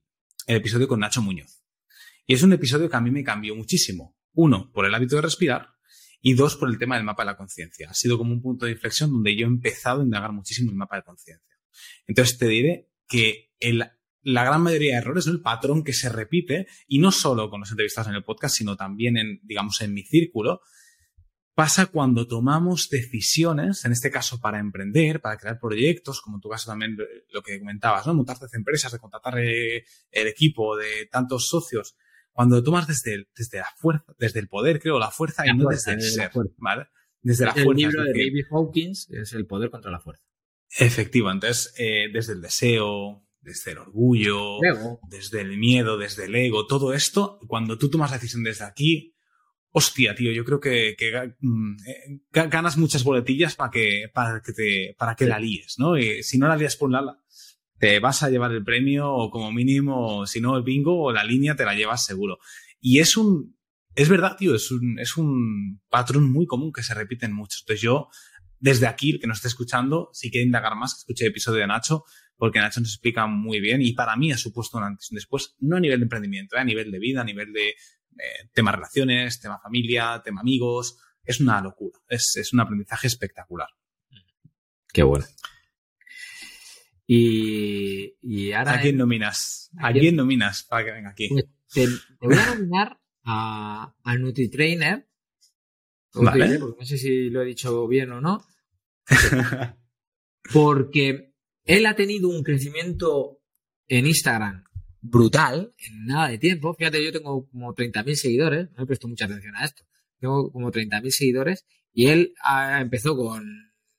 el episodio con Nacho Muñoz. Y es un episodio que a mí me cambió muchísimo. Uno, por el hábito de respirar y dos, por el tema del mapa de la conciencia. Ha sido como un punto de inflexión donde yo he empezado a indagar muchísimo el mapa de conciencia. Entonces te diré que la gran mayoría de errores, el patrón que se repite, y no solo con los entrevistados en el podcast, sino también en, digamos, en mi círculo, pasa cuando tomamos decisiones, en este caso para emprender, para crear proyectos, como en tu caso también lo que comentabas, ¿no? Montarte empresas, de contratar eh, el equipo, de tantos socios, cuando tomas desde, el, desde la fuerza, desde el poder, creo, la fuerza y no desde el ser, ¿vale? Desde la fuerza. El libro de David Hawkins es el poder contra la fuerza. Efectivo, entonces, eh, desde el deseo, desde el orgullo, desde el miedo, desde el ego, todo esto, cuando tú tomas la decisión desde aquí, hostia, tío, yo creo que, mm, eh, ganas muchas boletillas para que, para que, te, para que la líes, ¿no? Y si no la lías por lado, te vas a llevar el premio o como mínimo, si no el bingo o la línea te la llevas seguro. Y es un, es verdad, tío, es un, es un patrón muy común que se repite en muchos. Entonces yo, desde aquí, el que nos esté escuchando, si quiere indagar más, que escuche el episodio de Nacho, porque Nacho nos explica muy bien y para mí ha supuesto un antes y un después, no a nivel de emprendimiento, ¿eh? a nivel de vida, a nivel de eh, tema relaciones, tema familia, tema amigos. Es una locura, es, es un aprendizaje espectacular. Qué bueno. Y, ahora. ¿A quién nominas? ¿A quién nominas para que venga aquí? Pues te, voy a nominar a, a NutriTrainer. Vale. no sé si lo he dicho bien o no. Porque él ha tenido un crecimiento en Instagram brutal en nada de tiempo. Fíjate, yo tengo como 30.000 seguidores, no he puesto mucha atención a esto. Tengo como 30.000 seguidores y él empezó con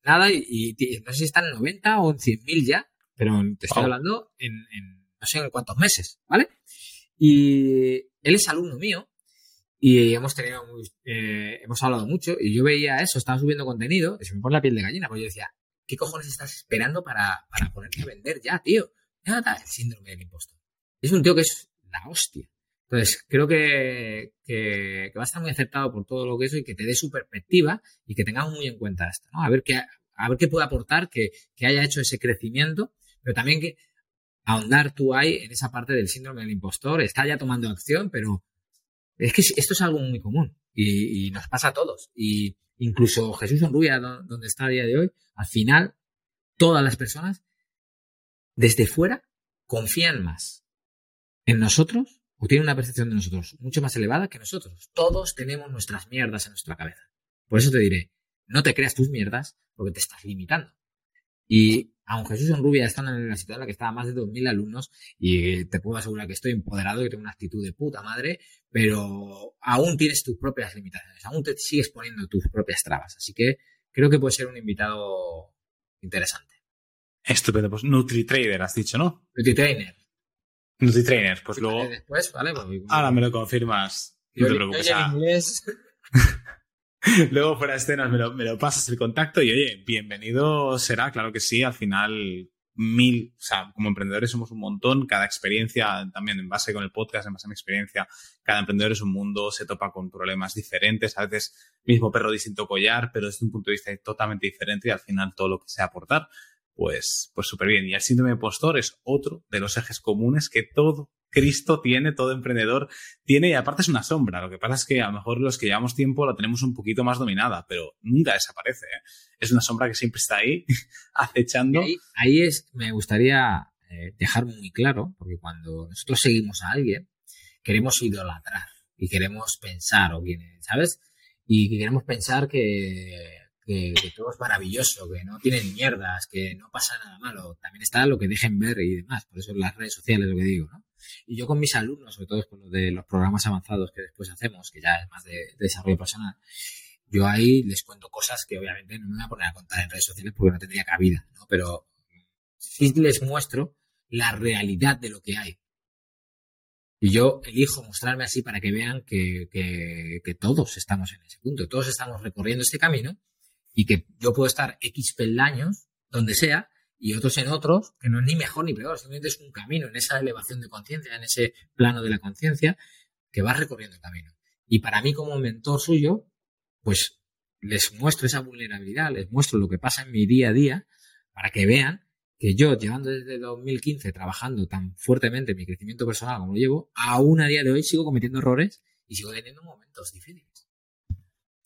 nada y, no sé si están en 90 o en 100.000 ya pero te estoy hablando en, no sé en cuántos meses, ¿vale? Y él es alumno mío y hemos tenido, eh, hemos hablado mucho y yo veía eso, estaba subiendo contenido y se me pone la piel de gallina, porque yo decía, ¿qué cojones estás esperando para, para ponerte a vender ya, tío? Ya el síndrome del impostor. Es un tío que es la hostia. Entonces, creo que, que, va a estar muy aceptado por todo lo que es y que te dé su perspectiva y que tengamos muy en cuenta esto, ¿no? A ver qué, a ver qué puede aportar que, que haya hecho ese crecimiento pero también que ahondar tú ahí en esa parte del síndrome del impostor, está ya tomando acción, pero es que esto es algo muy común y, nos pasa a todos. Y incluso Jesús Rubia, donde está a día de hoy, al final, todas las personas desde fuera confían más en nosotros o tienen una percepción de nosotros mucho más elevada que nosotros. Todos tenemos nuestras mierdas en nuestra cabeza. Por eso te diré, no te creas tus mierdas porque te estás limitando. Y aun Jesús en Rubia está en la universidad en la que estaba más de 2.000 alumnos y te puedo asegurar que estoy empoderado y tengo una actitud de puta madre, pero aún tienes tus propias limitaciones, aún te sigues poniendo tus propias trabas. Así que creo que puede ser un invitado interesante. Estupendo, pues NutriTrader has dicho, ¿no? NutriTrainer. NutriTrainer, pues luego... Después, ¿vale? Pues, ahora me lo confirmas. No te preocupes. inglés. Luego fuera de escenas me lo, pasas el contacto y oye, bienvenido será, claro que sí, al final mil, o sea, como emprendedores somos un montón, cada experiencia, también en base con el podcast, en base a mi experiencia, cada emprendedor es un mundo, se topa con problemas diferentes, a veces mismo perro distinto collar, pero desde un punto de vista totalmente diferente y al final todo lo que sea aportar, pues, pues súper bien. Y el síndrome de postor es otro de los ejes comunes que todo Cristo tiene, todo emprendedor tiene, y aparte es una sombra. Lo que pasa es que a lo mejor los que llevamos tiempo la tenemos un poquito más dominada, pero nunca desaparece. ¿eh? Es una sombra que siempre está ahí, acechando. Ahí, es, me gustaría eh, dejar muy claro, porque cuando nosotros seguimos a alguien, queremos idolatrar y queremos pensar, o quienes, ¿sabes? Y queremos pensar que que, todo es maravilloso, que no tienen mierdas, que no pasa nada malo. También está lo que dejen ver y demás. Por eso las redes sociales lo que digo, ¿no? Y yo con mis alumnos, sobre todo con lo de los programas avanzados que después hacemos, que ya es más de, desarrollo personal, yo ahí les cuento cosas que obviamente no me voy a poner a contar en redes sociales porque no tendría cabida, ¿no? Pero sí les muestro la realidad de lo que hay. Y yo elijo mostrarme así para que vean que, que, todos estamos en ese punto, todos estamos recorriendo este camino y que yo puedo estar X peldaños donde sea y otros en otros, que no es ni mejor ni peor, simplemente es un camino en esa elevación de conciencia, en ese plano de la conciencia, que va recorriendo el camino. Y para mí como mentor suyo, pues les muestro esa vulnerabilidad, les muestro lo que pasa en mi día a día, para que vean que yo, llevando desde 2015 trabajando tan fuertemente en mi crecimiento personal como lo llevo, aún a día de hoy sigo cometiendo errores y sigo teniendo momentos difíciles.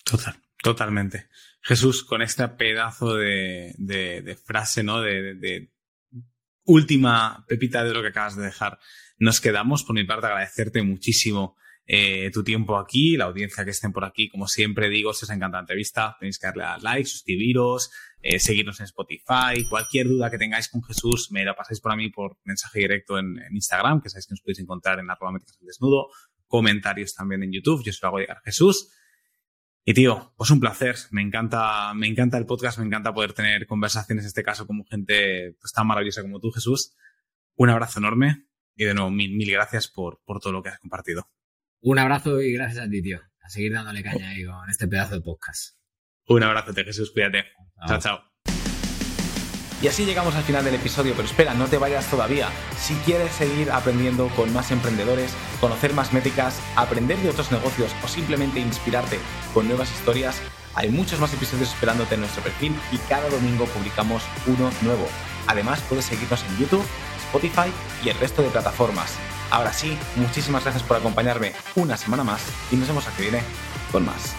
Total. Totalmente. Jesús, con este pedazo de, frase, ¿no? De, última pepita de lo que acabas de dejar, nos quedamos. Por mi parte, agradecerte muchísimo eh, tu tiempo aquí, la audiencia que estén por aquí. Como siempre digo, si os encanta la entrevista, tenéis que darle a like, suscribiros, eh, seguirnos en Spotify. Cualquier duda que tengáis con Jesús, me la pasáis por mí por mensaje directo en, Instagram, que sabéis que nos podéis encontrar en arroba desnudo. Comentarios también en YouTube, yo se lo hago llegar a Jesús. Y tío, pues un placer. Me encanta, me encanta el podcast, me encanta poder tener conversaciones, en este caso, con gente pues, tan maravillosa como tú, Jesús. Un abrazo enorme y de nuevo, mil, mil gracias por, por todo lo que has compartido. Un abrazo y gracias a ti, tío. A seguir dándole caña ahí con este pedazo de podcast. Un abrazo, Jesús. Cuídate. chao. chao. Y así llegamos al final del episodio, pero espera, no te vayas todavía. Si quieres seguir aprendiendo con más emprendedores, conocer más métricas, aprender de otros negocios o simplemente inspirarte con nuevas historias, hay muchos más episodios esperándote en nuestro perfil y cada domingo publicamos uno nuevo. Además, puedes seguirnos en YouTube, Spotify y el resto de plataformas. Ahora sí, muchísimas gracias por acompañarme una semana más y nos vemos aquí viene con más.